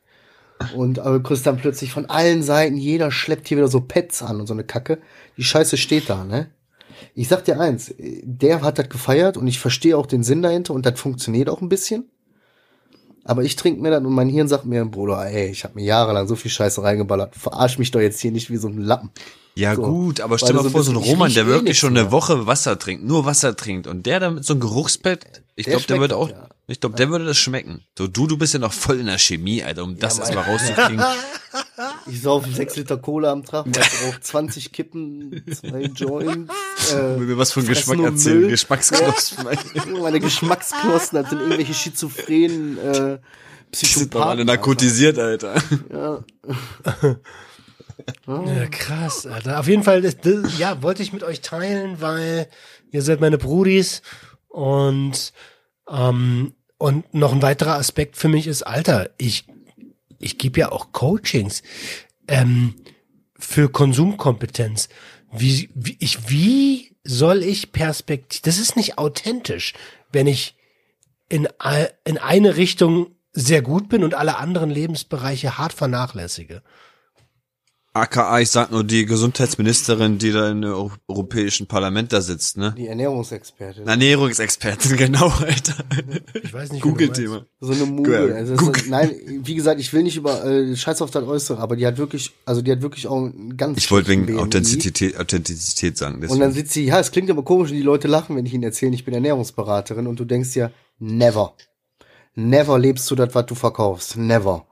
Und aber du kriegst dann plötzlich von allen Seiten, jeder schleppt hier wieder so Pets an und so eine Kacke. Die Scheiße steht da, ne? Ich sag dir eins, der hat das gefeiert und ich verstehe auch den Sinn dahinter und das funktioniert auch ein bisschen. Aber ich trinke mir dann und mein Hirn sagt mir, Bruder, ey, ich habe mir jahrelang so viel Scheiße reingeballert. Verarsch mich doch jetzt hier nicht wie so ein Lappen. Ja So. gut, aber stell du mal so vor, so ein Roman, der eh wirklich schon eine. Woche Wasser trinkt, nur Wasser trinkt und der dann mit so einem Geruchspad, ich glaube, der das, auch, ja. Ich glaube, der würde das schmecken. So du, du bist ja noch voll in der Chemie, Alter, um das mein- erstmal rauszukriegen. Ich saufe 6 Liter Cola am Tag, ich rauche 20 Kippen, zwei Joints. Äh, Will mir was von Fressen Geschmack erzählen, Müll. Geschmacksknospen. meine Geschmacksknospen, das sind irgendwelche schizophrenen äh, Die sind Psychopathen. alle narkotisiert, Alter. Ja. Ja, krass, Alter. Auf jeden Fall, das, das, ja, wollte ich mit euch teilen, weil ihr seid meine Brudis und ähm, und noch ein weiterer Aspekt für mich ist, Alter, ich ich gebe ja auch Coachings ähm, für Konsumkompetenz. Wie, wie ich wie soll ich Perspektiv? Das ist nicht authentisch, wenn ich in in eine Richtung sehr gut bin und alle anderen Lebensbereiche hart vernachlässige. AKA, ich sag nur die Gesundheitsministerin, die da im Euro- Europäischen Parlament da sitzt, ne? Die Ernährungsexpertin. Ernährungsexpertin, genau, Alter. Ich weiß nicht. Google-Thema. So eine Mugel. Google. Also ist, nein, wie gesagt, ich will nicht über äh, Scheiß auf das Äußere, aber die hat wirklich, also die hat wirklich auch einen ganz Ich wollte wegen BMI. Authentizität, Authentizität sagen. Und dann Deswegen. sitzt sie, ja, es klingt aber komisch, und die Leute lachen, wenn ich ihnen erzähle, ich bin Ernährungsberaterin und du denkst dir, never. Never lebst du das, was du verkaufst. Never.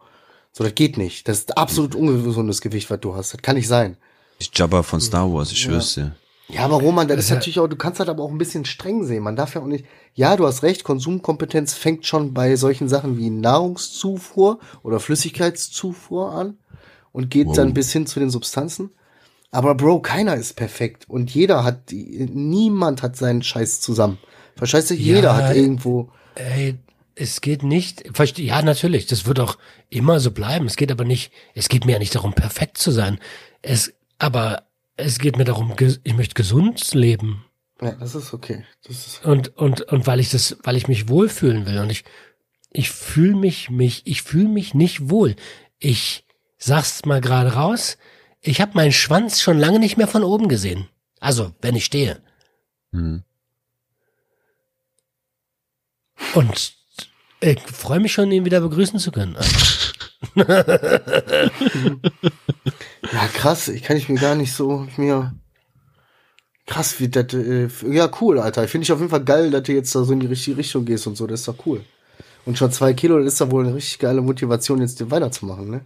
So, das geht nicht. Das ist absolut ungesundes Gewicht, was du hast. Das kann nicht sein. Ich Jabba von Star Wars, ich schwör's dir. Ja, aber Roman, das ist ja- natürlich auch, du kannst halt aber auch ein bisschen streng sehen. Man darf ja auch nicht, ja, du hast recht, Konsumkompetenz fängt schon bei solchen Sachen wie Nahrungszufuhr oder Flüssigkeitszufuhr an und geht Wow. dann bis hin zu den Substanzen. Aber Bro, keiner ist perfekt und jeder hat, niemand hat seinen Scheiß zusammen. Verstehst du? Jeder Ja, hat irgendwo, Ey, es geht nicht, ja, natürlich, das wird auch immer so bleiben. Es geht aber nicht, es geht mir ja nicht darum, perfekt zu sein. Es, aber es geht mir darum, ich möchte gesund leben. Ja, das ist okay. Das ist, Und, und, und weil ich das, weil ich mich wohlfühlen will. Und ich, ich fühle mich, mich, ich fühle mich nicht wohl. Ich sag's mal gerade raus, ich habe meinen Schwanz schon lange nicht mehr von oben gesehen. Also, wenn ich stehe. Hm. Und ich freue mich schon, ihn wieder begrüßen zu können. ja, krass. Ich kann ich mir gar nicht so mir krass wie das. Äh, ja, cool, Alter. Finde ich auf jeden Fall geil, dass du jetzt da so in die richtige Richtung gehst und so. Das ist doch cool. Und schon zwei Kilo, das ist da wohl eine richtig geile Motivation, jetzt weiterzumachen, ne?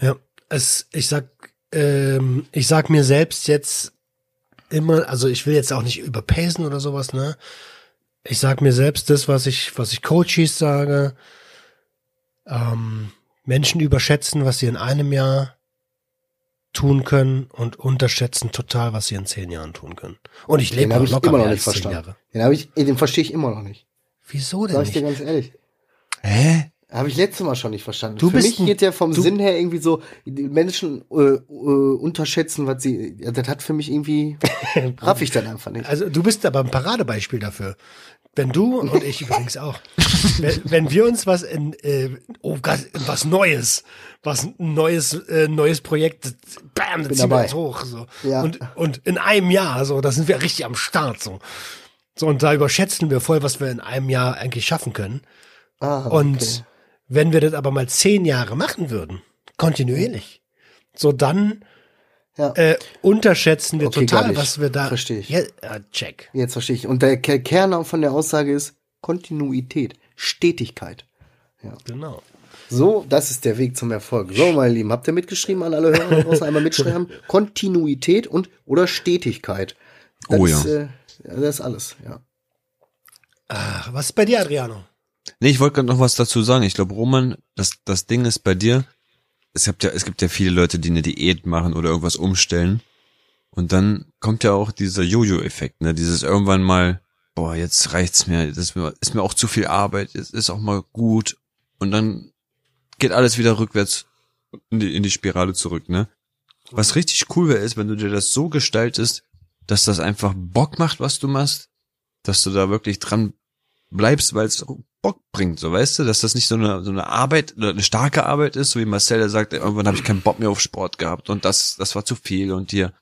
Ja, es, ich sag, ähm, ich sag mir selbst jetzt immer, also ich will jetzt auch nicht überpacen oder sowas, ne? Ich sag mir selbst das, was ich, was ich Coaches sage. Ähm, Menschen überschätzen, was sie in einem Jahr tun können und unterschätzen total, was sie in zehn Jahren tun können. Und ich lebe ich locker immer noch nicht zehn verstanden. Jahre. Den habe ich, den verstehe ich immer noch nicht. Wieso denn Sag ich dir nicht? ganz ehrlich. Hä? Habe ich letztes Mal schon nicht verstanden. Du Für bist mich geht der vom Sinn her irgendwie so, die Menschen äh, äh, unterschätzen, was sie, ja, das hat für mich irgendwie, raff ich dann einfach nicht. Also du bist aber ein Paradebeispiel dafür. Wenn du und ich übrigens auch, wenn, wenn wir uns was in äh, oh, Gott, was Neues, was neues äh, neues Projekt, bam, da Bin ziehen wir dabei. uns hoch so Ja. und und in einem Jahr so, da sind wir richtig am Start so. So und da überschätzen wir voll, was wir in einem Jahr eigentlich schaffen können. Ah, Und okay. Wenn wir das aber mal zehn Jahre machen würden, kontinuierlich, so dann Ja. äh, unterschätzen wir Okay, total, was wir da. Versteh ich. Ja, äh, check. Jetzt verstehe ich. Und der Ke- Kern von der Aussage ist Kontinuität, Stetigkeit. Genau. So, das ist der Weg zum Erfolg. So, meine Lieben, habt ihr mitgeschrieben an alle Hörer draußen einmal mitschreiben? Kontinuität und oder Stetigkeit. Das Oh ist, ja. äh, ja, das ist alles, ja. Ach, was ist bei dir, Adriano? Nee, ich wollte gerade noch was dazu sagen. Ich glaube, Roman, das, das Ding ist bei dir, es gibt ja, es gibt ja viele Leute, die eine Diät machen oder irgendwas umstellen. Und dann kommt ja auch dieser Jojo-Effekt, ne? Dieses irgendwann mal, boah, jetzt reicht's mir, das ist mir, ist mir auch zu viel Arbeit, es ist auch mal gut. Und dann geht alles wieder rückwärts in die, in die Spirale zurück, ne? Was richtig cool wäre, ist, wenn du dir das so gestaltest, dass das einfach Bock macht, was du machst, dass du da wirklich dran bleibst, weil es Bock bringt, so weißt du, dass das nicht so eine so eine Arbeit oder eine starke Arbeit ist, so wie Marcel der sagt, irgendwann habe ich keinen Bock mehr auf Sport gehabt und das das war zu viel und dir.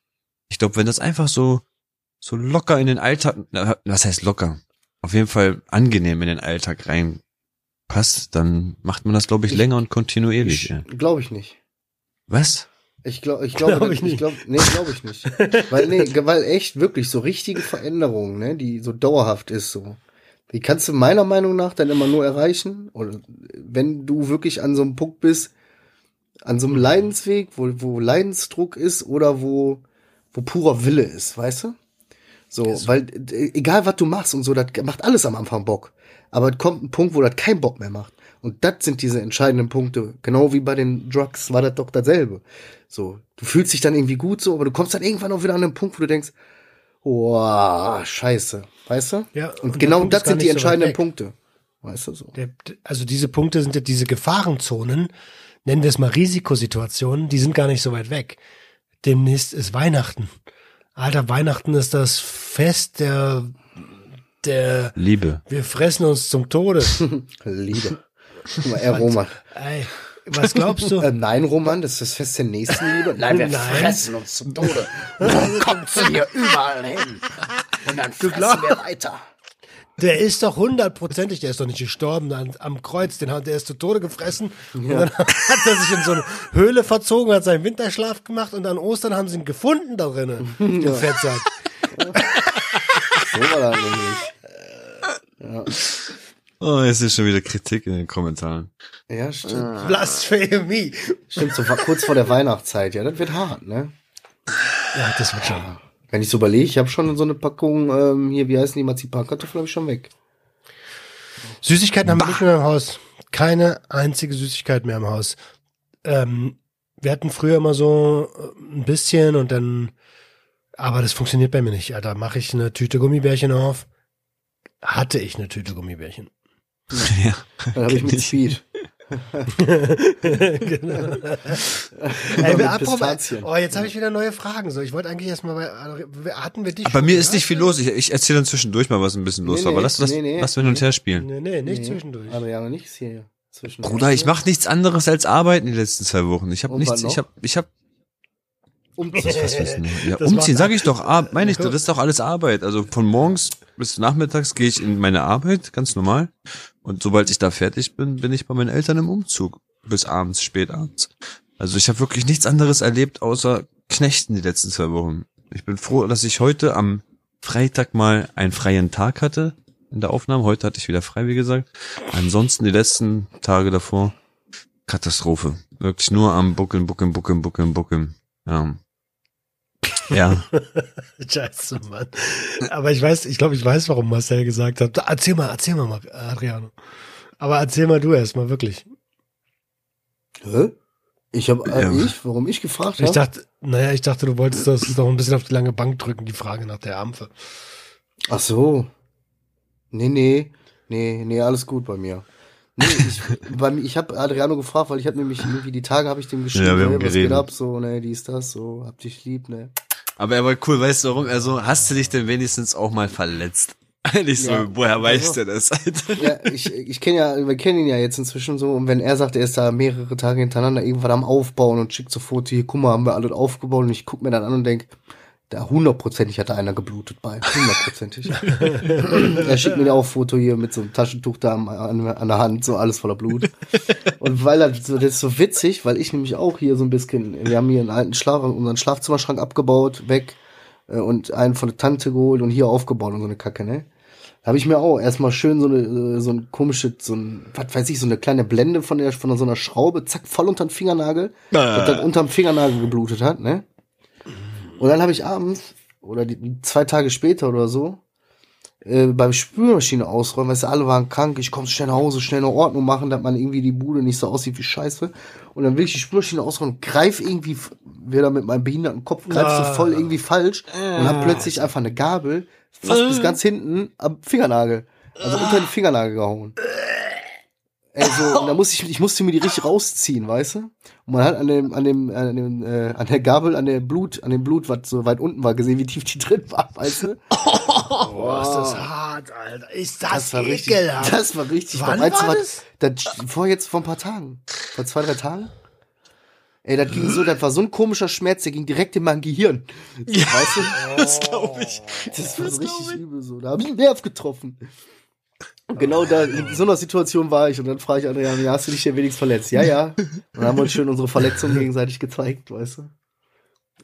Ich glaube, wenn das einfach so so locker in den Alltag, na, was heißt locker? Auf jeden Fall angenehm in den Alltag reinpasst, dann macht man das glaube ich, Ich- länger und kontinuierlich. Ich, ja. glaube ich nicht. Was? Ich glaube, ich glaube, Glaub ich nicht. ich glaube, nee, glaube ich nicht. weil, nee, weil echt wirklich so richtige Veränderungen, ne, die so dauerhaft ist, so. Die kannst du meiner Meinung nach dann immer nur erreichen, oder wenn du wirklich an so einem Punkt bist, an so einem Leidensweg, wo, wo Leidensdruck ist oder wo, wo purer Wille ist, weißt du? So, weil äh, egal was du machst und so, das macht alles am Anfang Bock. Aber es kommt ein Punkt, wo das keinen Bock mehr macht. Und das sind diese entscheidenden Punkte. Genau wie bei den Drugs war das doch dasselbe. So, du fühlst dich dann irgendwie gut so, aber du kommst dann irgendwann auch wieder an den Punkt, wo du denkst, oh, scheiße, weißt du? Ja, und, und genau das sind die so entscheidenden. Punkte. Weißt du so? Der, also diese Punkte sind ja diese Gefahrenzonen, nennen wir es mal Risikosituationen, die sind gar nicht so weit weg. Demnächst ist Weihnachten. Alter, Weihnachten ist das Fest der, der, Liebe. wir fressen uns zum Tode. Liebe. Guck mal, er Roman. Ey, was glaubst du? Äh, nein, Roman, das ist das Fest der Nächstenliebe. Nein, wir Nein. fressen uns zum Tode. Dann kommt sie hier überall hin. Und dann fressen glaub- wir weiter. Der ist doch hundertprozentig, der ist doch nicht gestorben an, am Kreuz, den hat, der ist zu Tode gefressen. Und dann hat er sich in so eine Höhle verzogen, hat seinen Winterschlaf gemacht und an Ostern haben sie ihn gefunden da drinnen. Im Fettsack. So war das nämlich. Oh, jetzt ist schon wieder Kritik in den Kommentaren. Ja, stimmt. Blasphemie. Stimmt, so war kurz vor der Weihnachtszeit. Ja, das wird hart, ne? Ja, das wird schon. Wenn ich so überlege, ich habe schon so eine Packung, ähm, hier, wie heißen die Marzipankartoffeln, habe ich schon weg. Süßigkeiten haben wir nicht mehr im Haus. Keine einzige Süßigkeit mehr im Haus. Ähm, wir hatten früher immer so äh, ein bisschen und dann, aber das funktioniert bei mir nicht. Alter, mache ich eine Tüte Gummibärchen auf. Hatte ich eine Tüte Gummibärchen. Ja. Dann habe ich mit Speed. genau. Ey, apropos, oh, jetzt habe ich wieder neue Fragen. So, ich wollte eigentlich erstmal bei, hatten wir dich Aber mir ist nicht viel los. Ich, ich erzähle dann zwischendurch mal, was ein bisschen los Nee, war. Aber nee, lass, lass, nee, nee. lass wir hin und her spielen. Nee, nee, nicht Nee. zwischendurch. Adriano, nichts hier zwischen. Bruder, ich mache nichts anderes als arbeiten die letzten zwei Wochen. Ich habe nichts, ich habe, ich habe, Umziehen. was wir? ja, umziehen, sage ich doch, Ar- meine ich, das ist doch alles Arbeit. Also von morgens bis nachmittags gehe ich in meine Arbeit, ganz normal. Und sobald ich da fertig bin, bin ich bei meinen Eltern im Umzug. Bis abends, spät abends. Also ich habe wirklich nichts anderes erlebt, außer Knechten die letzten zwei Wochen. Ich bin froh, dass ich heute am Freitag mal einen freien Tag hatte in der Aufnahme. Heute hatte ich wieder frei, wie gesagt. Ansonsten die letzten Tage davor Katastrophe. Wirklich nur am Buckeln, Buckeln, Buckeln, Buckeln, Buckeln. Ja. Ja. Scheiße, Mann. Aber ich weiß, ich glaube, ich weiß, warum Marcel gesagt hat. Erzähl mal, erzähl mal, Adriano. Aber erzähl mal du erst mal wirklich. Hä? Ich habe äh, Ja. ich, warum ich gefragt Ich habe? dachte, naja, ich dachte, du wolltest das noch ein bisschen auf die lange Bank drücken, die Frage nach der Ampfe. Ach so. Nee, nee. Nee, nee, alles gut bei mir. Nee, ich, bei ich habe Adriano gefragt, weil ich habe nämlich irgendwie die Tage habe ich dem geschrieben, Ja, wir haben hey, was geht ab, so, ne, dies, das, so, hab dich lieb, ne. Aber er war cool, weißt du warum? Also, hast du dich denn wenigstens auch mal verletzt? Nicht so, Ja. woher weißt Also- du das, Alter? Ja, ich, ich kenne ja, wir kennen ihn ja jetzt inzwischen so, und wenn er sagt, er ist da mehrere Tage hintereinander irgendwann am Aufbauen und schickt so Foto, hier, guck mal, haben wir alles aufgebaut, und ich guck mir dann an und denk, da hundertprozentig hat da einer geblutet bei, hundertprozentig. er schickt mir ja auch Foto hier mit so einem Taschentuch da an, an der Hand, so alles voller Blut. Und weil er, so, das ist so witzig, weil ich nämlich auch hier so ein bisschen, wir haben hier einen alten Schlaf, unseren Schlafzimmerschrank abgebaut, weg, äh, und einen von der Tante geholt und hier aufgebaut und so eine Kacke, ne? Da habe ich mir auch erstmal schön so eine, äh, so ein komische, so ein, was weiß ich, so eine kleine Blende von der, von so einer Schraube, zack, voll unter den Fingernagel, das dann unterm Fingernagel geblutet hat, ne? Und dann habe ich abends, oder die, zwei Tage später oder so, äh, beim Spülmaschine ausräumen, weißt du, alle waren krank, ich komme schnell nach Hause, schnell eine Ordnung machen, dass man irgendwie die Bude nicht so aussieht wie Scheiße. Und dann will ich die Spülmaschine ausräumen, greif irgendwie wieder mit meinem behinderten Kopf, greif so Ah. voll irgendwie falsch und hab plötzlich einfach eine Gabel, fast bis ganz hinten am Fingernagel, also unter den Fingernagel gehauen. Also, und da muss ich, ich musste mir die richtig rausziehen, weißt du? Und man hat an dem, an dem, an dem, äh, an der Gabel, an der Blut, an dem Blut, was so weit unten war, gesehen, wie tief die drin war, weißt du? Boah, ist das hart, Alter. Ist das, Das war richtig, ekelhaft. das war richtig. Wann weißt du, war was- das? Vor jetzt, vor ein paar Tagen. Vor zwei, drei Tagen. Ey, das ging so, das war so ein komischer Schmerz, der ging direkt in mein Gehirn. Ja, Weißt du? das glaube ich. Das war so richtig ich. übel so. Da habe ich einen Nerv getroffen. Und genau da, in so einer Situation war ich und dann frage ich Adrian, ja, hast du dich denn wenigstens verletzt? Ja, ja. Und dann haben wir uns schön unsere Verletzungen gegenseitig gezeigt, weißt du?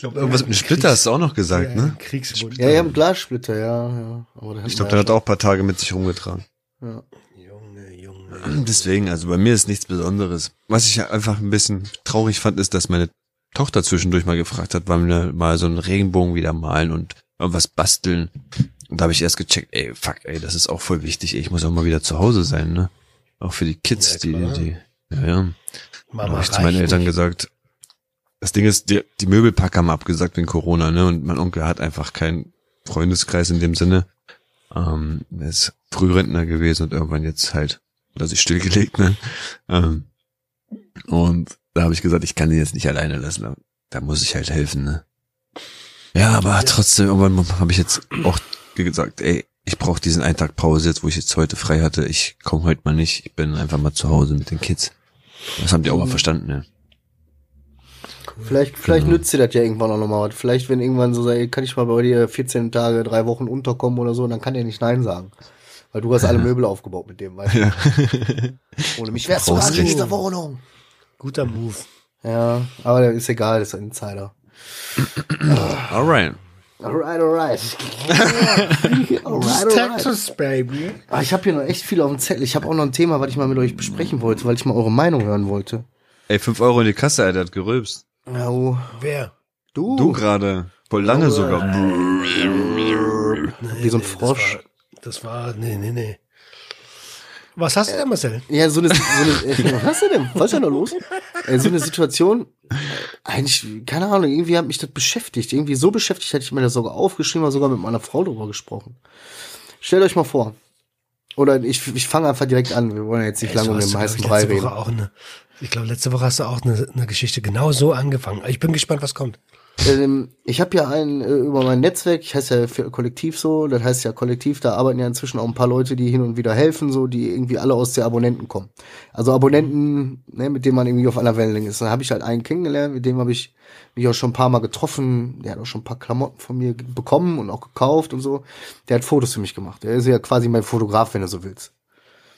Irgendwas mit dem Splitter hast du auch noch gesagt, ne? Kriegswund. Ja, wir haben Glassplitter, ja, ja. Aber Ich glaube, der ja hat auch ein paar Tage mit sich rumgetragen. Ja. Junge, Junge. Deswegen, also bei mir ist nichts Besonderes. Was ich einfach ein bisschen traurig fand, ist, dass meine Tochter zwischendurch mal gefragt hat, wann wir mal so einen Regenbogen wieder malen und irgendwas basteln. Und da habe ich erst gecheckt, ey, fuck, ey, das ist auch voll wichtig. Ey, ich muss auch mal wieder zu Hause sein, ne? Auch für die Kids, Ja, die, klar. die, ja, ja. Mama habe ich zu meinen Eltern nicht. gesagt, das Ding ist, die, die Möbelpacker haben abgesagt wegen Corona, ne? Und mein Onkel hat einfach keinen Freundeskreis in dem Sinne. Ähm, er ist Frührentner gewesen und irgendwann jetzt halt, hat er sich stillgelegt, ne? Ähm, und da habe ich gesagt, ich kann ihn jetzt nicht alleine lassen. Da, da muss ich halt helfen, ne? Ja, aber trotzdem, irgendwann habe ich jetzt auch gesagt, ey, ich brauche diesen einen Tag Pause jetzt, wo ich jetzt heute frei hatte. Ich komme heute mal nicht. Ich bin einfach mal zu Hause mit den Kids. Das haben die auch mal verstanden, ne? Vielleicht, vielleicht Genau. nützt dir das ja irgendwann auch nochmal was. Vielleicht, wenn irgendwann so sei, kann ich mal bei dir 14 Tage, drei Wochen unterkommen oder so, dann kann der nicht Nein sagen. Weil du hast alle Möbel aufgebaut mit dem, weißt du? Ja. Ohne mich wärst du gar nicht in dieser Wohnung. Guter Move. Ja, aber der ist egal, das ist ein Insider. Alright. Alright, alright. alright, alright. Texas, baby. Ah, ich habe hier noch echt viel auf dem Zettel. Ich habe auch noch ein Thema, was ich mal mit euch besprechen wollte, weil ich mal eure Meinung hören wollte. Ey, fünf Euro in die Kasse, Alter, hat gerülpst. Ja, oh. Wer? Du? Du gerade. Voll lange sogar. Wie so ein Frosch. Das war, nee, nee, nee. Was hast du denn, Marcel? Ja, so eine, so eine äh, was ist denn? Was ist denn da los? Äh, so eine Situation, äh, eigentlich, keine Ahnung, irgendwie hat mich das beschäftigt. Irgendwie so beschäftigt, hätte ich mir das sogar aufgeschrieben, oder sogar mit meiner Frau drüber gesprochen. Stellt euch mal vor, Oder ich, ich fange einfach direkt an. Wir wollen jetzt nicht lange um hast den du, heißen ich, Brei reden. Woche auch eine, ich glaube, letzte Woche hast du auch eine, eine Geschichte genau so angefangen. Ich bin gespannt, was kommt. Ähm, ich habe ja ein äh, über mein Netzwerk, ich heiße ja für Kollektiv so, das heißt ja Kollektiv, da arbeiten ja inzwischen auch ein paar Leute, die hin und wieder helfen, so, die irgendwie alle aus der Abonnenten kommen. Also Abonnenten, ne, mit denen man irgendwie auf einer Wellenlänge ist. Da habe ich halt einen kennengelernt, mit dem habe ich mich auch schon ein paar Mal getroffen. Der hat auch schon ein paar Klamotten von mir bekommen und auch gekauft und so. Der hat Fotos für mich gemacht. Der ist ja quasi mein Fotograf, wenn du so willst.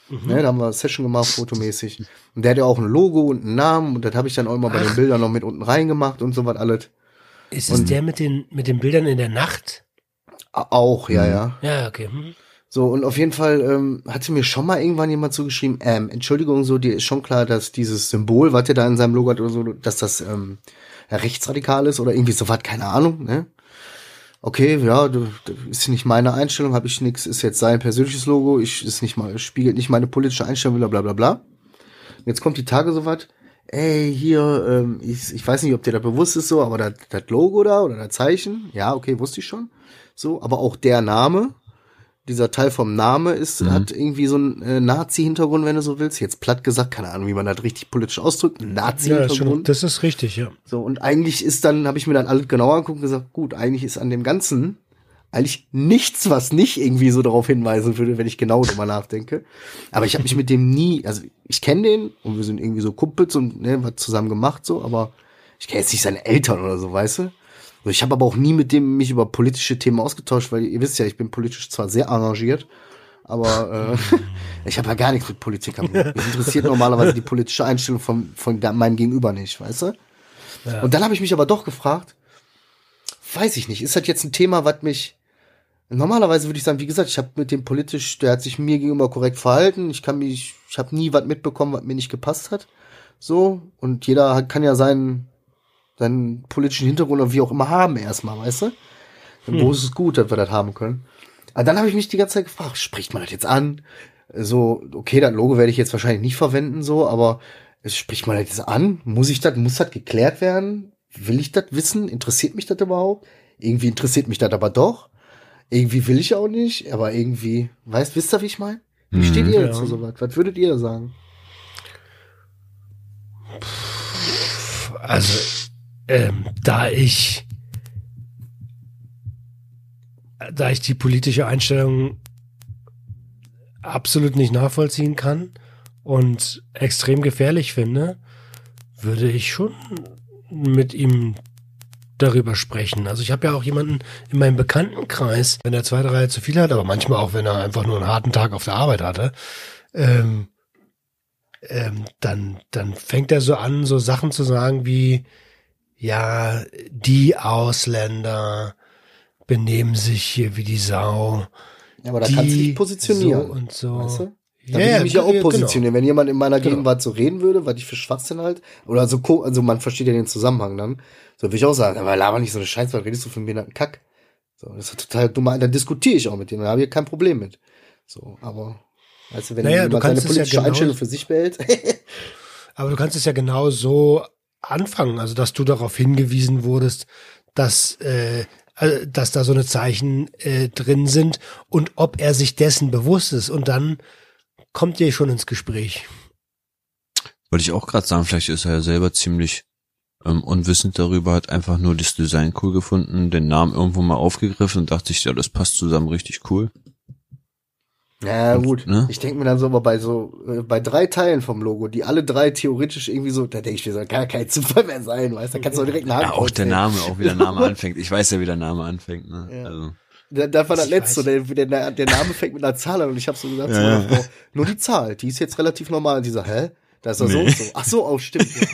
Ne, da haben wir eine Session gemacht, fotomäßig. Und der hat ja auch ein Logo und einen Namen und das habe ich dann auch immer bei den Bildern noch mit unten reingemacht und so was alles. Ist es der mit den, mit den Bildern in der Nacht? Auch, ja, ja. Ja, okay. Hm. So, und auf jeden Fall ähm, hatte mir schon mal irgendwann jemand zugeschrieben, ähm, Entschuldigung, so, dir ist schon klar, dass dieses Symbol, was der da in seinem Logo hat oder so, dass das ähm, rechtsradikal ist oder irgendwie so was, keine Ahnung, ne? Okay, ja, du, du, ist nicht meine Einstellung, habe ich nix, ist jetzt sein persönliches Logo, ich ist nicht mal, spiegelt nicht meine politische Einstellung, bla bla bla bla. Jetzt kommt die Tage so was, ey, hier, ähm, ich, ich weiß nicht, ob dir da bewusst ist so, aber das das Logo da oder das Zeichen, ja, okay, wusste ich schon. So, aber auch der Name, dieser Teil vom Name ist, hat irgendwie so einen äh, Nazi-Hintergrund, wenn du so willst. Jetzt platt gesagt, keine Ahnung, wie man das richtig politisch ausdrückt. Ein Ja, Nazi-Hintergrund. das ist richtig, ja. so, und eigentlich ist dann, habe ich mir dann alles genauer angeguckt und gesagt, gut, eigentlich ist an dem Ganzen eigentlich nichts, was nicht irgendwie so darauf hinweisen würde, wenn ich genau drüber nachdenke. Aber ich habe mich mit dem nie, also ich kenne den und wir sind irgendwie so Kumpels und ne, was zusammen gemacht so, aber ich kenne jetzt nicht seine Eltern oder so, weißt du? So, ich habe aber auch nie mit dem mich über politische Themen ausgetauscht, weil ihr wisst ja, ich bin politisch zwar sehr engagiert, aber äh, ich habe ja gar nichts mit Politik am Hut. Mich interessiert normalerweise die politische Einstellung von, von meinem Gegenüber nicht, weißt du? Und dann habe ich mich aber doch gefragt, weiß ich nicht, ist das jetzt ein Thema, was mich Normalerweise würde ich sagen, wie gesagt, ich habe mit dem politisch, der hat sich mir gegenüber korrekt verhalten. Ich kann mich, ich habe nie was mitbekommen, was mir nicht gepasst hat. So und jeder hat, kann ja seinen seinen politischen Hintergrund oder wie auch immer haben erstmal, weißt du? Wo ist es gut, dass wir das haben können? Aber dann habe ich mich die ganze Zeit gefragt, spricht man das jetzt an? So, okay, das Logo werde ich jetzt wahrscheinlich nicht verwenden, so, aber es spricht man das jetzt an? Muss ich das, muss das geklärt werden? Will ich das wissen? Interessiert mich das überhaupt? Irgendwie interessiert mich das aber doch. Irgendwie will ich auch nicht, aber irgendwie, weißt, wisst ihr, wie ich meine? Wie steht ihr Ja. dazu sowas? Was würdet ihr sagen? Also, ähm, da ich, da ich die politische Einstellung absolut nicht nachvollziehen kann und extrem gefährlich finde, würde ich schon mit ihm darüber sprechen. Also ich habe ja auch jemanden in meinem Bekanntenkreis, wenn er zwei, drei zu viel hat, aber manchmal auch, wenn er einfach nur einen harten Tag auf der Arbeit hatte, ähm, ähm, dann, dann fängt er so an, so Sachen zu sagen wie, ja, die Ausländer benehmen sich hier wie die Sau. Ja, aber da die kannst du dich positionieren. So und so. Weißt du? Da würde ich mich ja auch genau. positionieren. Wenn jemand in meiner Genau. Gegenwart so reden würde, was ich für Schwachsinn halt, oder so, also man versteht ja den Zusammenhang dann, so würde ich auch sagen, aber laber nicht so eine Scheiße, was redest du für einen behinderten Kack? So, das ist total dumm, dann diskutiere ich auch mit dem, da habe ich kein Problem mit. So, aber, weißt du, wenn Naja, jemand seine kannst es ja politische genau- Einstellung für sich behält, Aber du kannst es ja genau so anfangen, also dass du darauf hingewiesen wurdest, dass, äh, äh, dass da so eine Zeichen äh, drin sind und ob er sich dessen bewusst ist. Und dann kommt ihr schon ins Gespräch. Wollte ich auch gerade sagen, vielleicht ist er ja selber ziemlich ähm, unwissend darüber, hat einfach nur das Design cool gefunden, den Namen irgendwo mal aufgegriffen und dachte sich, ja, das passt zusammen richtig cool. Ja, Und, gut. ne? Ich denke mir dann so, aber bei so, äh, bei drei Teilen vom Logo, die alle drei theoretisch irgendwie so, da denke ich mir so, kann kein Zufall mehr sein, weißt du, da kannst du auch direkt einen Ja, Hakenkreuz auch der. Name, auch wie der Name anfängt. Ich weiß ja, wie der Name anfängt, ne? Ja. Also. Da, da war das Ich letzte, der, der, der Name fängt mit einer Zahl an und ich habe so gesagt Ja. Frau, nur die Zahl, die ist jetzt relativ normal. Und die sagt, hä? Da ist er so Nee. und so. Ach so, oh, stimmt. Ja.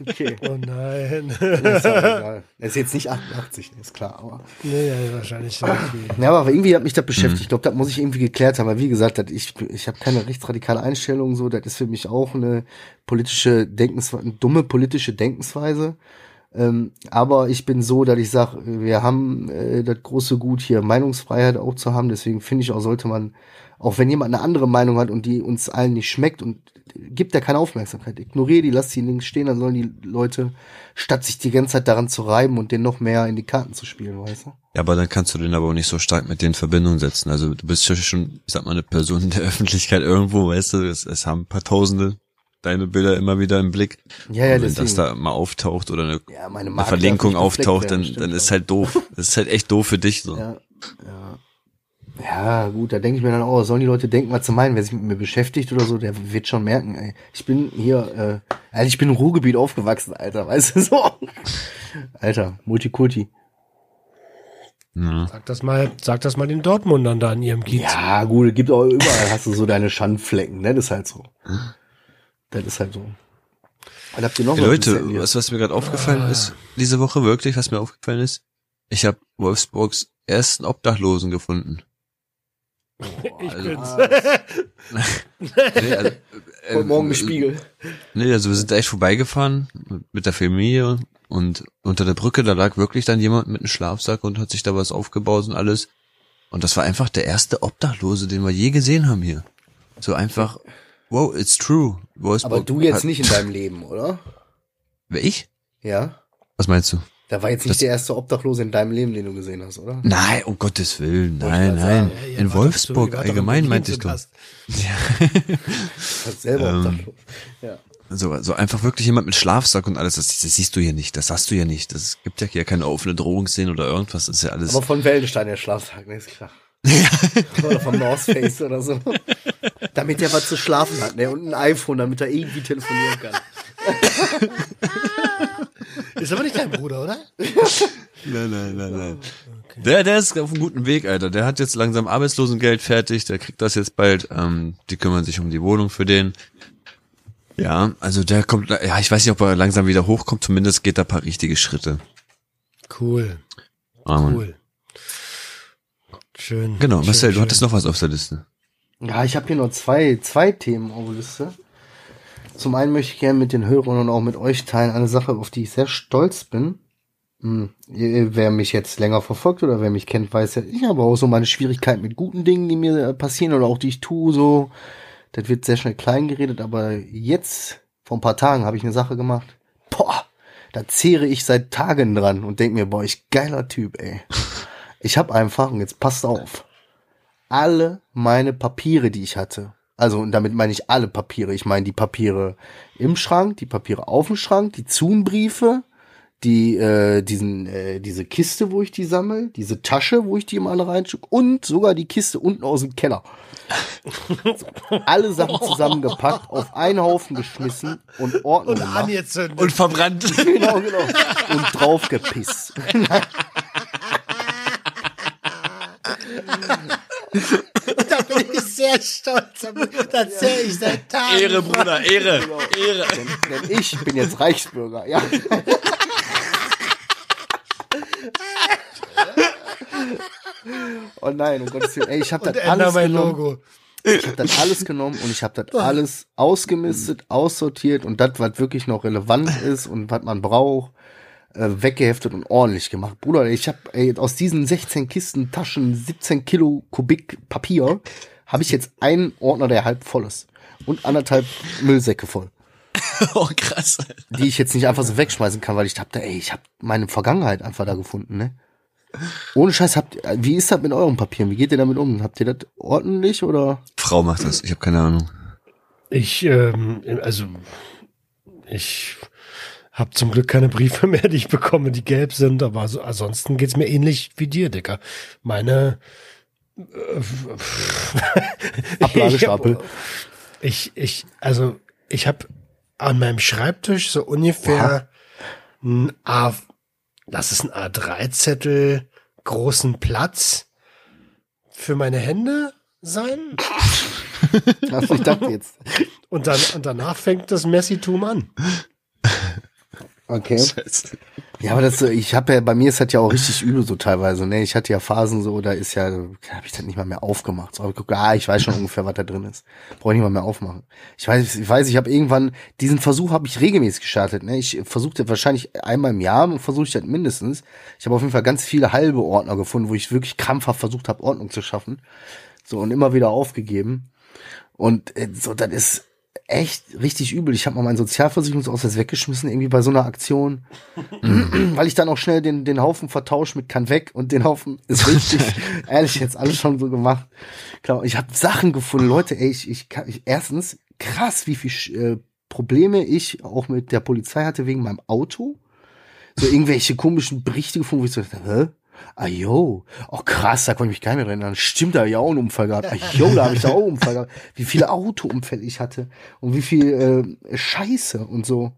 okay. Oh nein. Das ist. Das ist jetzt nicht 88, ist klar, aber. nee, ja, wahrscheinlich so viel. Ja, aber irgendwie hat mich das beschäftigt. Ich glaube, das muss ich irgendwie geklärt haben. Weil wie gesagt, das, ich, ich habe keine rechtsradikale Einstellung, so, das ist für mich auch eine politische Denkensweise, eine dumme politische Denkensweise. Ähm, aber ich bin so, dass ich sage, wir haben äh, das große Gut hier, Meinungsfreiheit auch zu haben. Deswegen finde ich auch, sollte man Auch wenn jemand eine andere Meinung hat und die uns allen nicht schmeckt und gibt ja keine Aufmerksamkeit. Ignoriere die, lass die links stehen, dann sollen die Leute, statt sich die ganze Zeit daran zu reiben und den noch mehr in die Karten zu spielen, weißt du? Ja, aber dann kannst du den aber auch nicht so stark mit denen in Verbindung setzen. Also du bist ja schon, ich sag mal, eine Person in der Öffentlichkeit irgendwo, weißt du, es, es haben ein paar Tausende deine Bilder immer wieder im Blick. Ja, ja, Und wenn deswegen. das da mal auftaucht oder eine, Ja, meine eine Verlinkung auftaucht, werden, dann, dann ist halt doof. Das ist halt echt doof für dich so. Ja, ja. Ja, gut, da denke ich mir dann auch, sollen die Leute denken, was zu meinen, wer sich mit mir beschäftigt oder so, der wird schon merken, ey. Ich bin hier, äh, Alter, ich bin im Ruhrgebiet aufgewachsen, Alter, weißt du so? Alter, Multikulti. Ja. Sag das mal, sag das mal den Dortmundern da in ihrem Kiez. Ja, gut, es gibt auch überall hast du so deine Schandflecken, ne? Das ist halt so. Das ist halt so. Was habt ihr noch? Hey, was Leute, was, was mir gerade aufgefallen ist, diese Woche wirklich, was mir aufgefallen ist, ich habe Wolfsburgs ersten Obdachlosen gefunden. ich also- bin's. Nee, also, äh, Heute Morgen äh, gespiegelt. Nee, also wir sind da echt vorbeigefahren mit der Familie und unter der Brücke, da lag wirklich dann jemand mit einem Schlafsack und hat sich da was aufgebaut und alles. Und das war einfach der erste Obdachlose, den wir je gesehen haben hier. So einfach, wow, it's true. Wolfsburg Aber du jetzt hat- nicht in deinem Leben, oder? Wer ich? Ja? Was meinst du? Da war jetzt nicht Das- der erste Obdachlose in deinem Leben, den du gesehen hast, oder? Nein, um Gottes Willen, Wollte ich nein, grad nein. sagen. Ja, ihr In wart Wolfsburg so- ihr wart doch in allgemein Berlin meinte ich zu. Gast. Du warst selber Ähm, obdachlos. Ja. So, so einfach wirklich jemand mit Schlafsack und alles, das, das siehst du hier nicht, das hast du hier nicht. Das gibt ja hier keine offene Drohungsszene oder irgendwas, das ist ja alles. Aber von Wellenstein der Schlafsack, ne, ist klar. Oder vom North Face oder so. damit er was zu schlafen hat, ne? Und ein iPhone, damit er irgendwie telefonieren kann. Ist aber nicht dein Bruder, oder? Nein, nein, nein, nein. Der, der ist auf einem guten Weg, Alter. Der hat jetzt langsam Arbeitslosengeld fertig, der kriegt das jetzt bald. Ähm, die kümmern sich um die Wohnung für den. Ja, also der kommt, ja, ich weiß nicht, ob er langsam wieder hochkommt, zumindest geht er ein paar richtige Schritte. Cool, Ähm, cool. Schön. Genau, schön, Marcel, du schön. hattest noch was auf der Liste. Ja, ich habe hier noch zwei, zwei Themen auf der Liste. Zum einen möchte ich gerne mit den Hörern und auch mit euch teilen eine Sache, auf die ich sehr stolz bin. Hm, ihr- wer mich jetzt länger verfolgt oder wer mich kennt, weiß ja, ich habe auch so meine Schwierigkeiten mit guten Dingen, die mir äh, passieren oder auch die ich tue, so. Das wird sehr schnell klein geredet, aber jetzt, vor ein paar Tagen, habe ich eine Sache gemacht. Boah, da zehre ich seit Tagen dran und denk mir, boah, ich geiler Typ, ey. Ich habe einfach, und jetzt passt auf, alle meine Papiere, die ich hatte. Also, und damit meine ich alle Papiere. Ich meine die Papiere im Schrank, die Papiere auf dem Schrank, die Zoom-Briefe, die, äh, diesen, äh, diese Kiste, wo ich die sammle, diese Tasche, wo ich die immer alle reinschicke und sogar die Kiste unten aus dem Keller. So, alle Sachen zusammengepackt, auf einen Haufen geschmissen und Ordnung Und gemacht. Und verbrannt. Genau, genau. Und drauf gepisst. da bin ich sehr stolz. Da zähle ich seit Tagen. Ehre, Bruder, Ehre, Ehre. Denn, denn ich bin jetzt Reichsbürger, ja. Oh nein, um Gottes Willen. Ey, ich habe Und das alles mein genommen. Logo. Ich habe das alles genommen und ich habe das alles ausgemistet, aussortiert und das, was wirklich noch relevant ist und was man braucht, äh, weggeheftet und ordentlich gemacht. Bruder, ich habe aus diesen 16 Kisten Taschen 17 Kilo Kubik Papier habe ich jetzt einen Ordner, der halb voll ist und anderthalb Müllsäcke voll Oh, krass. die ich jetzt nicht einfach so wegschmeißen kann, weil ich hab da, ey, ich hab meine Vergangenheit einfach da gefunden, ne? Ohne Scheiß, habt ihr, wie ist das mit euren Papieren? Wie geht ihr damit um? Habt ihr das ordentlich oder? Frau macht das, ich habe keine Ahnung. Ich, ähm, also, ich habe zum Glück keine Briefe mehr, die ich bekomme, die gelb sind, aber so, ansonsten geht's mir ähnlich wie dir, Dicker. Meine Ablagestapel. Ich, ich, also, ich habe an meinem Schreibtisch so ungefähr ein A, das ist ein A3-Zettel großen Platz für meine Hände sein. Also ich dachte jetzt. Und dann, und danach fängt das Messitum an. Okay. Ja, aber das, ich habe ja, bei mir ist das ja auch richtig übel so teilweise, ne? Ich hatte ja Phasen so, da ist ja, habe ich das nicht mal mehr aufgemacht. So, geguckt, ah, ich weiß schon ungefähr, was da drin ist. Brauche ich nicht mal mehr aufmachen. Ich weiß, ich weiß, ich habe irgendwann, diesen Versuch habe ich regelmäßig gestartet, ne? Ich versuchte wahrscheinlich einmal im Jahr und versuche ich das mindestens. Ich habe auf jeden Fall ganz viele halbe Ordner gefunden, wo ich wirklich krampfhaft versucht habe, Ordnung zu schaffen. So und immer wieder aufgegeben. Und äh, so, das ist echt richtig übel. Ich habe mal meinen Sozialversicherungsausweis weggeschmissen, irgendwie bei so einer Aktion, weil ich dann auch schnell den, den Haufen vertauscht mit kann weg und den Haufen ist richtig, ehrlich, jetzt alles schon so gemacht. Klar, ich habe Sachen gefunden, Leute, ey, ich, ich, kann, ich erstens krass, wie viel äh, Probleme ich auch mit der Polizei hatte wegen meinem Auto. So irgendwelche komischen Berichte gefunden, wo ich so dachte, hä? Ah, yo. Oh, krass, da konnte ich mich gar nicht mehr dran erinnern. Stimmt, da habe ich auch einen Unfall gehabt. Ah, yo, da habe ich da auch einen Unfall gehabt. Wie viele Autounfälle ich hatte. Und wie viel äh, Scheiße und so.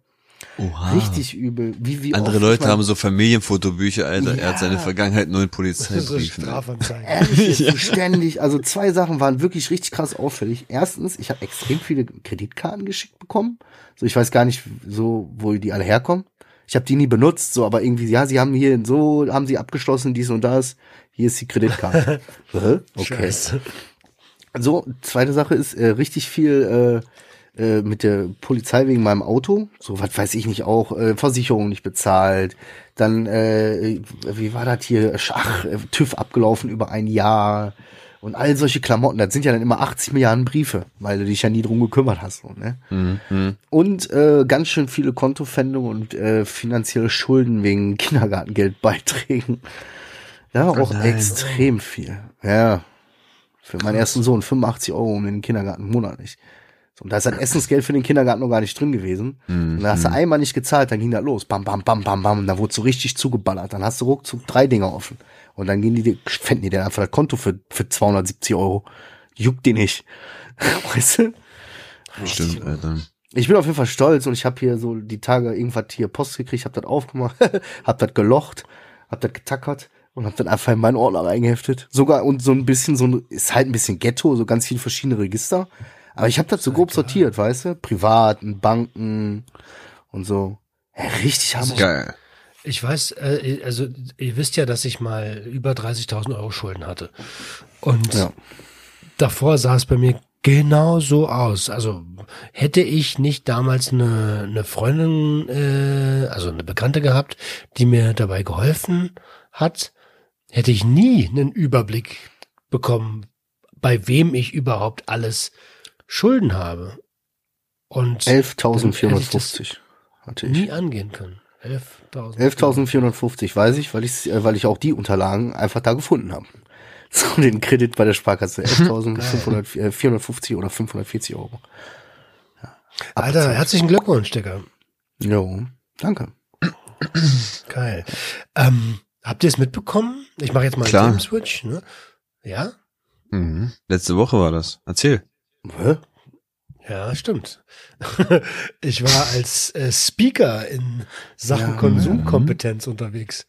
Oha. Richtig übel. Wie, wie Andere oft Leute ich mein- haben so Familienfotobücher, Alter. Er hat seine Ja. Vergangenheit nur in so Polizeibriefen. Strafanzeigen. Ehrlich, jetzt ständig. Also zwei Sachen waren wirklich richtig krass auffällig. Erstens, ich habe extrem viele Kreditkarten geschickt bekommen. So, ich weiß gar nicht so, wo die alle herkommen. Ich habe die nie benutzt, so, aber irgendwie, ja, sie haben hier so, haben sie abgeschlossen, dies und das. Hier ist die Kreditkarte. Okay. So, zweite Sache ist äh, richtig viel äh, äh, mit der Polizei wegen meinem Auto. So, was weiß ich nicht auch, äh, Versicherung nicht bezahlt. Dann, äh, wie war das hier? Ach, äh, TÜV abgelaufen über ein Jahr. Und all solche Klamotten, das sind ja dann immer 80 Milliarden Briefe, weil du dich ja nie drum gekümmert hast. So, ne? Mhm. Und äh, ganz schön viele Kontofendungen und äh, finanzielle Schulden wegen Kindergartengeldbeiträgen. Ja, auch nein. extrem viel. Ja. Für meinen ersten Sohn 85 Euro um den Kindergarten monatlich. So, und da ist das Essensgeld für den Kindergarten noch gar nicht drin gewesen. Und dann hast du einmal nicht gezahlt, dann ging das los. Bam, bam, bam, bam, bam. Und dann wurde so richtig zugeballert. Dann hast du ruckzuck drei Dinger offen. Und dann gehen die, fänden die dir einfach das Konto für, für 270 Euro. Juckt die nicht. Weißt du? Stimmt, Alter. Ich bin auf jeden Fall stolz und ich habe hier so die Tage irgendwas hier Post gekriegt, hab das aufgemacht, hab das gelocht, hab das getackert und hab dann einfach in meinen Ordner reingeheftet. Sogar und so ein bisschen so ein, ist halt ein bisschen Ghetto, so ganz viele verschiedene Register. Aber ich habe das so grob sortiert, weißt du? Privaten, Banken und so. Ja, richtig hammer. Geil. Ich weiß, äh, also ihr wisst ja, dass ich mal über 30.000 Euro Schulden hatte. Und Ja. davor sah es bei mir genau so aus. Also hätte ich nicht damals eine, eine Freundin, äh, also eine Bekannte gehabt, die mir dabei geholfen hat, hätte ich nie einen Überblick bekommen, bei wem ich überhaupt alles Schulden habe. Und 11.450 hatte ich. nie angehen können. 11.000. 11.450 weiß ich, weil ich, äh, weil ich auch die Unterlagen einfach da gefunden habe. So den Kredit bei der Sparkasse. 11.450 oder 540 Euro. Alter, herzlichen Glückwunsch, Digga. Jo, danke. Geil. Ähm, habt ihr es mitbekommen? Ich mache jetzt mal Klar. einen Switch, ne? Ja? Mhm. Letzte Woche war das. Erzähl. Hä? Ja, stimmt. ich war als äh, Speaker in Sachen Ja. Konsumkompetenz unterwegs.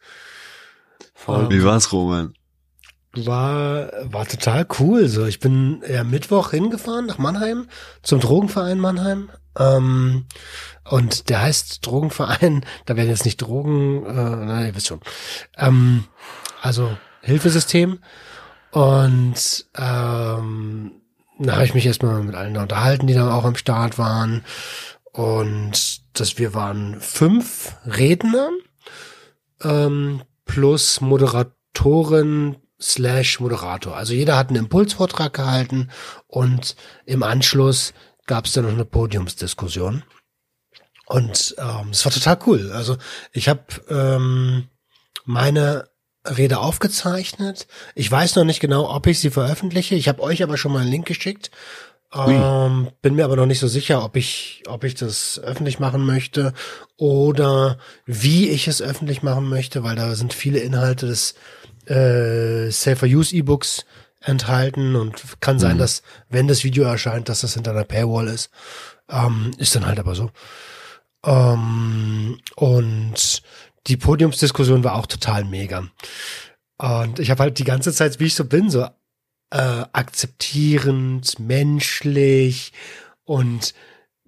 Voll. Wie war's, Roman? War, war total cool. So, ich bin ja Mittwoch hingefahren nach Mannheim zum Drogenverein Mannheim. Ähm, und der heißt Drogenverein, da werden jetzt nicht Drogen, äh, na, ihr wisst schon. Ähm, also Hilfesystem. Und ähm, da habe ich mich erstmal mit allen unterhalten, die dann auch am Start waren. Und dass wir waren fünf Redner ähm, plus Moderatorin slash Moderator. Also jeder hat einen Impulsvortrag gehalten und im Anschluss gab es dann noch eine Podiumsdiskussion. Und ähm, es war total cool. Also ich habe ähm, meine Rede aufgezeichnet. Ich weiß noch nicht genau, ob ich sie veröffentliche. Ich habe euch aber schon mal einen Link geschickt. Ähm, bin mir aber noch nicht so sicher, ob ich, ob ich das öffentlich machen möchte oder wie ich es öffentlich machen möchte, weil da sind viele Inhalte des äh, Safer Use E-Books enthalten und kann sein, dass wenn das Video erscheint, dass das hinter einer Paywall ist. Ähm, ist dann halt aber so. Ähm, und die Podiumsdiskussion war auch total mega. Und ich habe halt die ganze Zeit, wie ich so bin, so äh, akzeptierend, menschlich und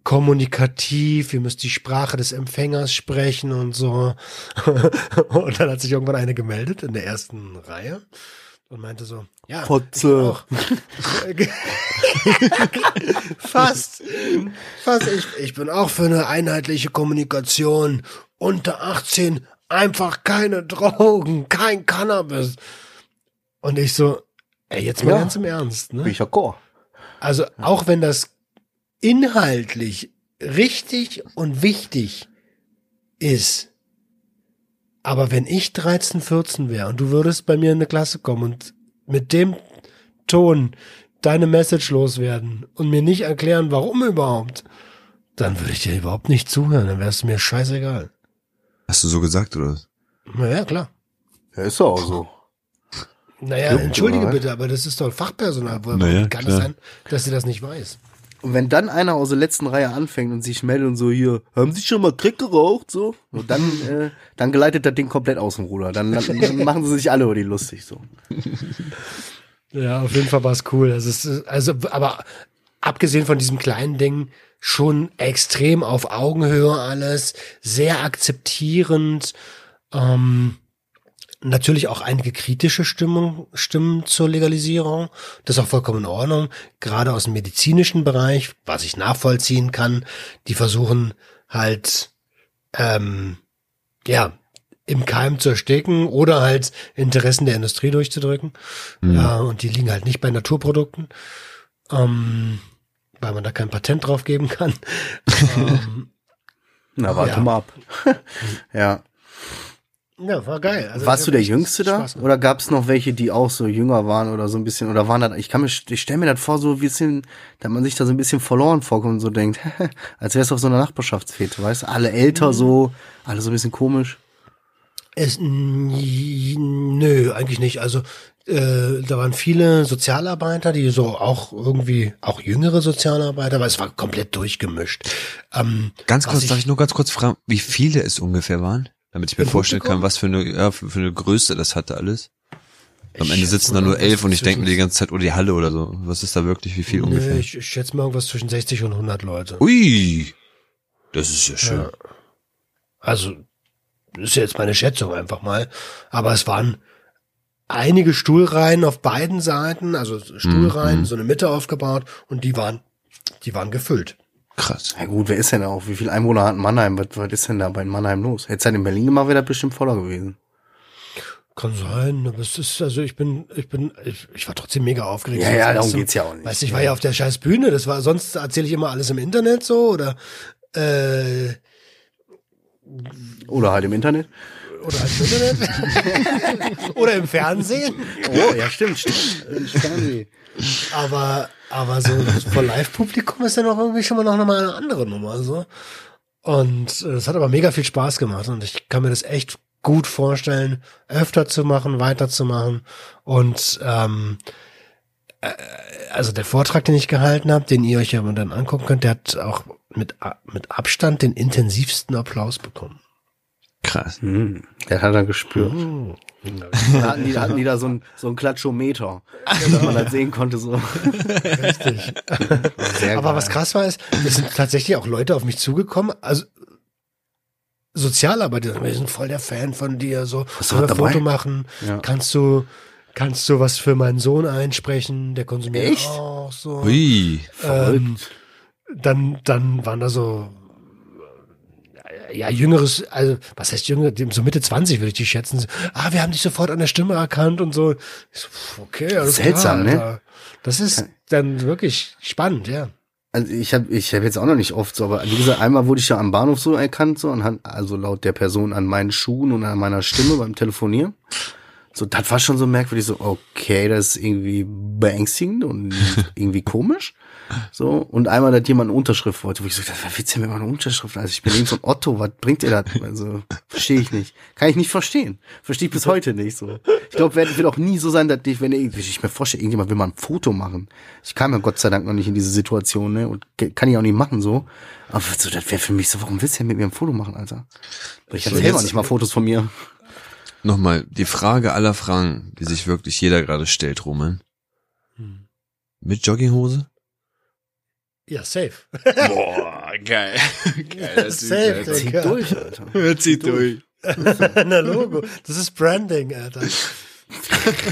kommunikativ, ihr müsst die Sprache des Empfängers sprechen und so. und dann hat sich irgendwann eine gemeldet in der ersten Reihe und meinte so, ja, Fotze. fast, fast. Ich, ich bin auch für eine einheitliche Kommunikation. Unter 18 einfach keine Drogen, kein Cannabis. Und ich so, Ey, jetzt mal Ja. ganz im Ernst, Bin ne? ich d'accord. Also auch wenn das inhaltlich richtig und wichtig ist, aber wenn ich 13, 14 wäre und du würdest bei mir in eine Klasse kommen und mit dem Ton deine Message loswerden und mir nicht erklären, warum überhaupt, dann würde ich dir überhaupt nicht zuhören, dann wärst du mir scheißegal. Hast du so gesagt, oder? Na ja, klar. Ja, ist doch auch so. Naja, Ja, entschuldige oder? bitte, aber das ist doch Fachpersonal. Woher Naja, kann klar. es sein, dass sie das nicht weiß? Und wenn dann einer aus der letzten Reihe anfängt und sich meldet und so hier, haben Sie schon mal Crack geraucht? So, und dann, äh, dann geleitet das Ding komplett aus dem Ruder. Dann, dann, machen sie sich alle über die lustig so. Ja, auf jeden Fall war es cool. Also, es ist, also, aber abgesehen von diesem kleinen Ding, schon extrem auf Augenhöhe alles, sehr akzeptierend, ähm, natürlich auch einige kritische Stimmen, Stimmen zur Legalisierung. Das ist auch vollkommen in Ordnung. Gerade aus dem medizinischen Bereich, was ich nachvollziehen kann, die versuchen halt, ähm, ja, im Keim zu ersticken oder halt Interessen der Industrie durchzudrücken. Ja, und die liegen halt nicht bei Naturprodukten, ähm, weil man da kein Patent drauf geben kann. ähm, Na, warte Ja. mal ab. ja. ja, war geil. Also Warst du der Jüngste da? Oder gab es noch welche, die auch so jünger waren oder so ein bisschen? Oder waren das, ich kann mir, ich stelle mir das vor, so ein bisschen, da man sich da so ein bisschen verloren vorkommt und so denkt, als wär's auf so einer Nachbarschaftsfete, weißt du? Alle älter so, alle so ein bisschen komisch. Es, nö, eigentlich nicht. Also äh, da waren viele Sozialarbeiter, die so auch irgendwie, auch jüngere Sozialarbeiter, aber es war komplett durchgemischt. Ähm, Ganz kurz, darf ich nur ganz kurz fragen, wie viele es ungefähr waren? Damit ich mir vorstellen kann, was für eine, ja, für, für eine Größe das hatte alles. Am Ich Ende sitzen da nur elf und ich denke mir die ganze Zeit, oh, die Halle oder so. Was ist da wirklich, wie viel Nee, ungefähr? ich, ich schätze mal irgendwas zwischen 60 und 100 Leute. Ui, das ist ja schön. Ja. Also, ist jetzt meine Schätzung einfach mal. Aber es waren einige Stuhlreihen auf beiden Seiten, also Stuhlreihen, Mhm. so eine Mitte aufgebaut und die waren, die waren gefüllt. Krass. Ja gut, wer ist denn da auch? Wie viele Einwohner hat Mannheim? Was, was ist denn da bei Mannheim los? Hätte es halt in Berlin gemacht, wäre das bestimmt voller gewesen. Kann sein, aber es ist, also ich bin, ich bin, ich, ich war trotzdem mega aufgeregt. Ja, ja, darum geht's ja auch nicht. Weißt du, ich war ja auf der scheiß Bühne, das war, sonst erzähle ich immer alles im Internet so oder, äh, Oder halt im Internet. Oder im Internet. oder im Fernsehen. Oh, ja, stimmt, stimmt. Aber, aber so vor Live-Publikum ist ja noch irgendwie schon mal noch mal eine andere Nummer, so. Und äh, es hat aber mega viel Spaß gemacht und ich kann mir das echt gut vorstellen, öfter zu machen, weiterzumachen. Und ähm, äh, also der Vortrag, den ich gehalten habe, den ihr euch ja dann angucken könnt, der hat auch mit, mit Abstand den intensivsten Applaus bekommen. Krass. Hm, der hat er gespürt. Hm. Da hatten die, da hatten die da so ein, so ein Klatschometer, dass man das sehen konnte, so. Richtig. Sehr Aber geil. was krass war, ist, es sind tatsächlich auch Leute auf mich zugekommen, also Sozialarbeiter, wir sind voll der Fan von dir, so, sollen wir was ein dabei? Foto machen, Ja. kannst du, kannst du was für meinen Sohn einsprechen, der konsumiert Echt? auch so. Ui. Ähm, dann, dann waren da so, ja, jüngeres, also, was heißt jünger, so Mitte 20 würde ich die schätzen. Ah, wir haben dich sofort an der Stimme erkannt und so. So okay, alles Seltsam, klar, ne? Alter. Das ist dann wirklich spannend, ja. Also ich habe ich hab jetzt auch noch nicht oft so, aber wie gesagt, einmal wurde ich ja am Bahnhof so erkannt, so anhand, also laut der Person an meinen Schuhen und an meiner Stimme beim Telefonieren. So, das war schon so merkwürdig, so, okay, das ist irgendwie beängstigend und irgendwie komisch. So, und einmal hat jemand eine Unterschrift wollte, wo ich so, was willst du denn mit meiner Unterschrift? Also ich bin eben so ein Otto, was bringt ihr das? Also, verstehe ich nicht. Kann ich nicht verstehen. Verstehe ich bis heute nicht so. Ich glaube, wird, wird auch nie so sein, dass ich, wenn irgendwie, ich mir vorstelle, irgendjemand will mal ein Foto machen. Ich kam ja Gott sei Dank noch nicht in diese Situation, ne, und kann ich auch nicht machen, so. Aber so, das wäre für mich so, warum willst du denn mit mir ein Foto machen, Alter? Ich mal jetzt- nicht mal Fotos von mir. Nochmal, die Frage aller Fragen, die sich wirklich jeder gerade stellt, Roman. Hm. Mit Jogginghose? Ja, safe. Boah, geil. geil Safe, Zieh Digga. durch, Alter. Zieht durch. Na Logo. Das ist Branding, Alter.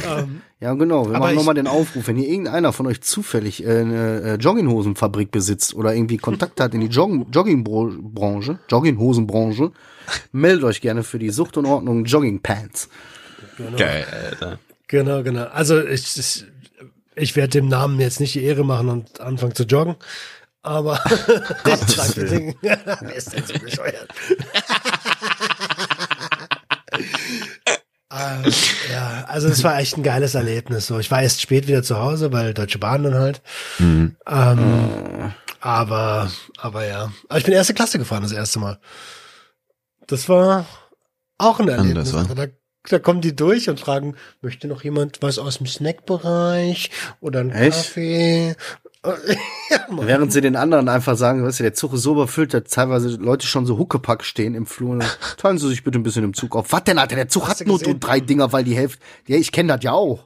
ähm, Ja, genau. Wir Aber machen nochmal den Aufruf. Wenn hier irgendeiner von euch zufällig äh, eine äh, Jogginghosenfabrik besitzt oder irgendwie Kontakt hat in die Joggen Joggingbranche, Jogginghosenbranche, meldet euch gerne für die Sucht und Ordnung Joggingpants. Geil, Alter. Genau, genau. Also ich, ich, ich werde dem Namen jetzt nicht die Ehre machen und anfangen zu joggen. Aber Gottes Willen. Wer ist denn so bescheuert? Ähm, ja, also es war echt ein geiles Erlebnis. So, ich war erst spät wieder zu Hause, weil Deutsche Bahn dann halt. Mhm. Ähm, aber, aber ja. Aber ich bin erste Klasse gefahren das erste Mal. Das war auch ein Erlebnis. Anders, wa? da, da kommen die durch und fragen, möchte noch jemand was aus dem Snackbereich oder einen Echt? Kaffee? ja. Während sie den anderen einfach sagen, weißt du, der Zug ist so überfüllt, dass teilweise Leute schon so Huckepack stehen im Flur. und Teilen Sie sich bitte ein bisschen im Zug auf. Was denn, Alter? Der Zug Hast hat nur gesehen? drei Dinger, weil die Hälfte. Ja, ich kenne das ja auch.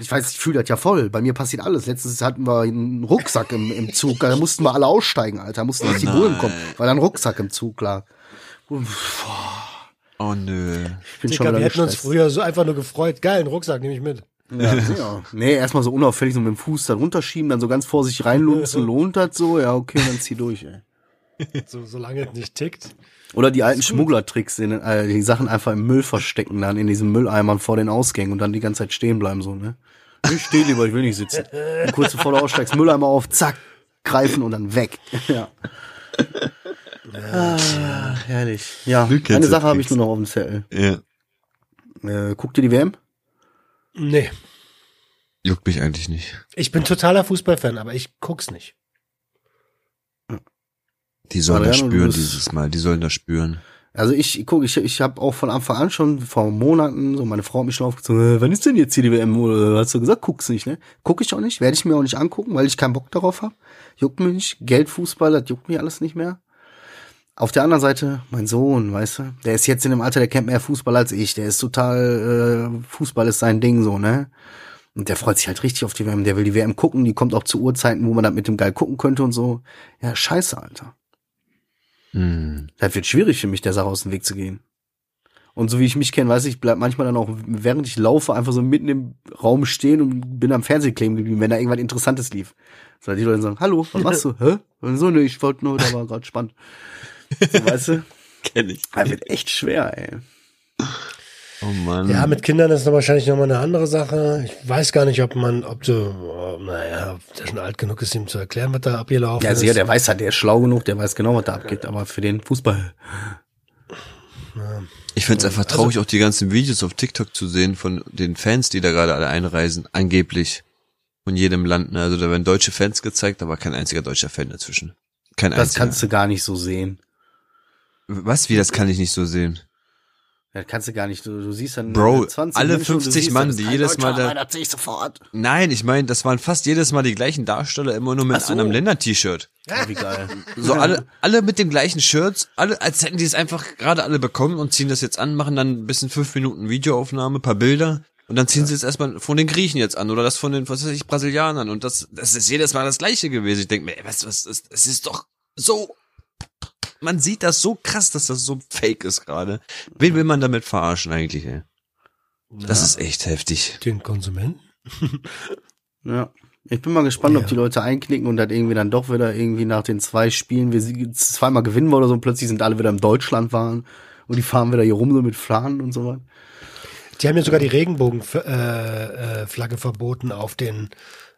Ich weiß, ich fühle das ja voll. Bei mir passiert alles. Letztens hatten wir einen Rucksack im, im Zug. Da mussten wir alle aussteigen, Alter. Da mussten erst die Bullen kommen, weil da ein Rucksack im Zug lag. Oh nö. Ich bin schon Dicker, wieder wir hätten uns früher so einfach nur gefreut. Geil, einen Rucksack nehme ich mit. Ja, ja. Nee, erstmal so unauffällig so mit dem Fuß da runterschieben, dann so ganz vorsichtig reinlunzen, lohnt das so? Ja, okay, dann zieh durch, ey. So, solange es nicht tickt. Oder die alten Schmugglertricks, in, äh, die Sachen einfach im Müll verstecken, dann in diesen Mülleimern vor den Ausgängen und dann die ganze Zeit stehen bleiben, so, ne? Ich stehe lieber, ich will nicht sitzen. Und kurz bevor du aussteigst, Mülleimer auf, zack, greifen und dann weg. Ja. Ah, herrlich. Ja, kennst eine das Sache habe ich nur noch auf dem Zettel. Ja. Äh, guckt ihr die WM? Nee. Juckt mich eigentlich nicht. Ich bin totaler Fußballfan, aber ich guck's nicht. Die sollen das Mariano, du spüren dieses Mal. Die sollen das spüren. Also ich guck, ich, ich habe auch von Anfang an schon vor Monaten, so meine Frau hat mich schon aufgezogen, äh, wann ist denn jetzt hier die WM? Oder hast du gesagt, guck's nicht, ne? Guck ich auch nicht, werde ich mir auch nicht angucken, weil ich keinen Bock darauf habe. Juckt mich nicht. Geldfußball, das juckt mich alles nicht mehr. Auf der anderen Seite, mein Sohn, weißt du, der ist jetzt in dem Alter, der kennt mehr Fußball als ich. Der ist total, äh, Fußball ist sein Ding so, ne? Und der freut sich halt richtig auf die WM. Der will die WM gucken, die kommt auch zu Uhrzeiten, wo man dann mit dem geil gucken könnte und so. Ja, scheiße, Alter. Hm. Das wird schwierig für mich, der Sache aus dem Weg zu gehen. Und so wie ich mich kenne, weiß ich, bleib manchmal dann auch, während ich laufe, einfach so mitten im Raum stehen und bin am Fernseh kleben geblieben, wenn da irgendwas Interessantes lief. So, die Leute sagen, hallo, was machst du? Hä? Und so, ne, ich wollte nur, da war gerade spannend. So, weißt du? Kenn ich. Das wird echt schwer, ey. Oh Mann. Ja, mit Kindern ist noch wahrscheinlich nochmal eine andere Sache. Ich weiß gar nicht, ob man, ob du, oh, naja, ob der schon alt genug ist, ihm zu erklären, was da abgelaufen Ja, ist. sicher, der weiß halt, der ist schlau genug, der weiß genau, was da abgeht, aber für den Fußball. Ich find's einfach traurig, auch die ganzen Videos auf TikTok zu sehen von den Fans, die da gerade alle einreisen, angeblich von jedem Land. ne? Also da werden deutsche Fans gezeigt, aber kein einziger deutscher Fan dazwischen. Kein Das einziger. kannst du gar nicht so sehen. Was? Wie, das kann ich nicht so sehen? Das kannst du gar nicht. Du, du siehst dann Bro, 20 alle Menschen und du 50 siehst, Mann, das die jedes Mal da- Das sehe ich sofort. Nein, ich meine, das waren fast jedes Mal die gleichen Darsteller, immer nur mit so. einem Länder-T-Shirt. Ja, wie geil. So alle, alle mit den gleichen Shirts, alle, als hätten die es einfach gerade alle bekommen und ziehen das jetzt an, machen dann ein bisschen fünf Minuten Videoaufnahme, paar Bilder und dann ziehen sie es erstmal von den Griechen jetzt an oder das von den, was weiß ich, Brasilianern und das, das ist jedes Mal das gleiche gewesen. Ich denke mir, ey, was, was, ist, es ist doch so, man sieht das so krass, dass das so fake ist gerade. Wen will man damit verarschen eigentlich, ey? Das ist echt heftig. den Konsumenten. Ja. Ich bin mal gespannt, ob Ja. die Leute einknicken und das irgendwie dann doch wieder irgendwie nach den zwei Spielen, wir sie- zweimal gewinnen wir oder so, und plötzlich sind alle wieder im Deutschland waren und die fahren wieder hier rum so mit Fahnen und so was. Die haben ja sogar die Regenbogenflagge äh, äh, verboten auf den,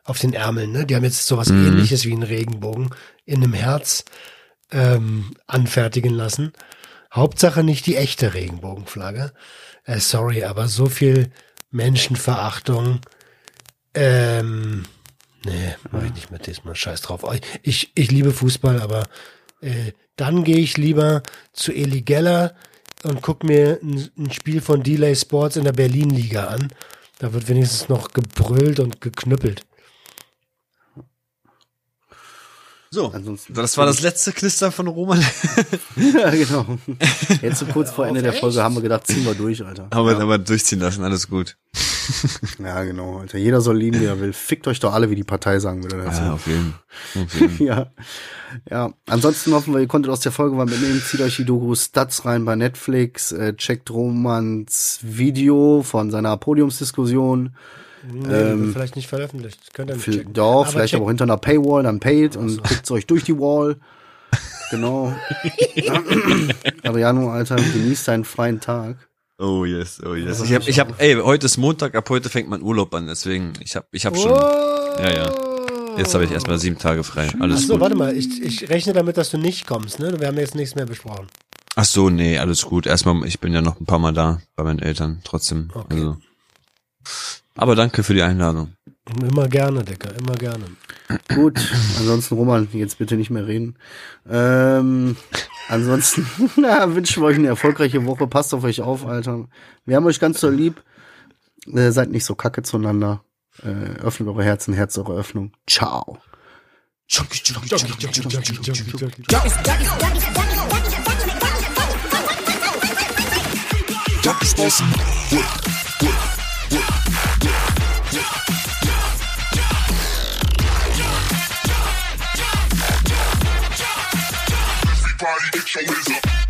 auf den Ärmeln. Ne? Die haben jetzt sowas ähnliches wie einen Regenbogen in einem Herz ähm, anfertigen lassen. Hauptsache nicht die echte Regenbogenflagge. Äh, sorry, aber so viel Menschenverachtung. Ähm, nee, mach ich nicht mit diesmal. Scheiß drauf. Ich, ich liebe Fußball, aber äh, dann gehe ich lieber zu Eli Geller und guck mir ein, ein Spiel von Delay Sports in der Berlin-Liga an. Da wird wenigstens noch gebrüllt und geknüppelt. So, Ansonsten- das war das letzte Knister von Roman. ja, genau. Jetzt so kurz vor Ende der Folge haben wir gedacht, ziehen wir durch, Alter. haben wir aber durchziehen lassen, alles gut. Ja, genau, Alter. Jeder soll lieben, wie er will. Fickt euch doch alle, wie die Partei sagen würde. dazu. Ja, auf jeden Auf jeden. Ja. Ja. Ansonsten hoffen wir, ihr konntet aus der Folge was mitnehmen. Zieht euch die Doku Stats rein bei Netflix. Äh, checkt Romans Video von seiner Podiumsdiskussion. Nee, Ähm, wird vielleicht nicht veröffentlicht. Könnt ihr nicht checken. doch, vielleicht check- aber auch hinter einer Paywall, dann paid und guckt euch durch die Wall. Genau. Adriano, Alter, genießt deinen freien Tag. Oh yes, oh yes. Ich hab, ich hab, ey, heute ist Montag, ab heute fängt mein Urlaub an, deswegen, ich hab, ich hab schon, ja, ja. Jetzt habe ich erstmal sieben Tage frei. Alles Achso, gut. warte mal, ich, ich rechne damit, dass du nicht kommst, ne? Wir haben jetzt nichts mehr besprochen. Ach so, nee, alles gut. Erstmal, ich bin ja noch ein paar Mal da bei meinen Eltern, trotzdem. Okay. Also. Aber danke für die Einladung. Immer gerne, Dicker, immer gerne. Gut, ansonsten Roman, jetzt bitte nicht mehr reden. Ähm, ansonsten na, wünschen wir euch eine erfolgreiche Woche. Passt auf euch auf, Alter. Wir haben euch ganz so lieb. Äh, seid nicht so kacke zueinander. Äh, öffnet eure Herzen, Herz eure Öffnung. Ciao. Dr. body, get your whiz.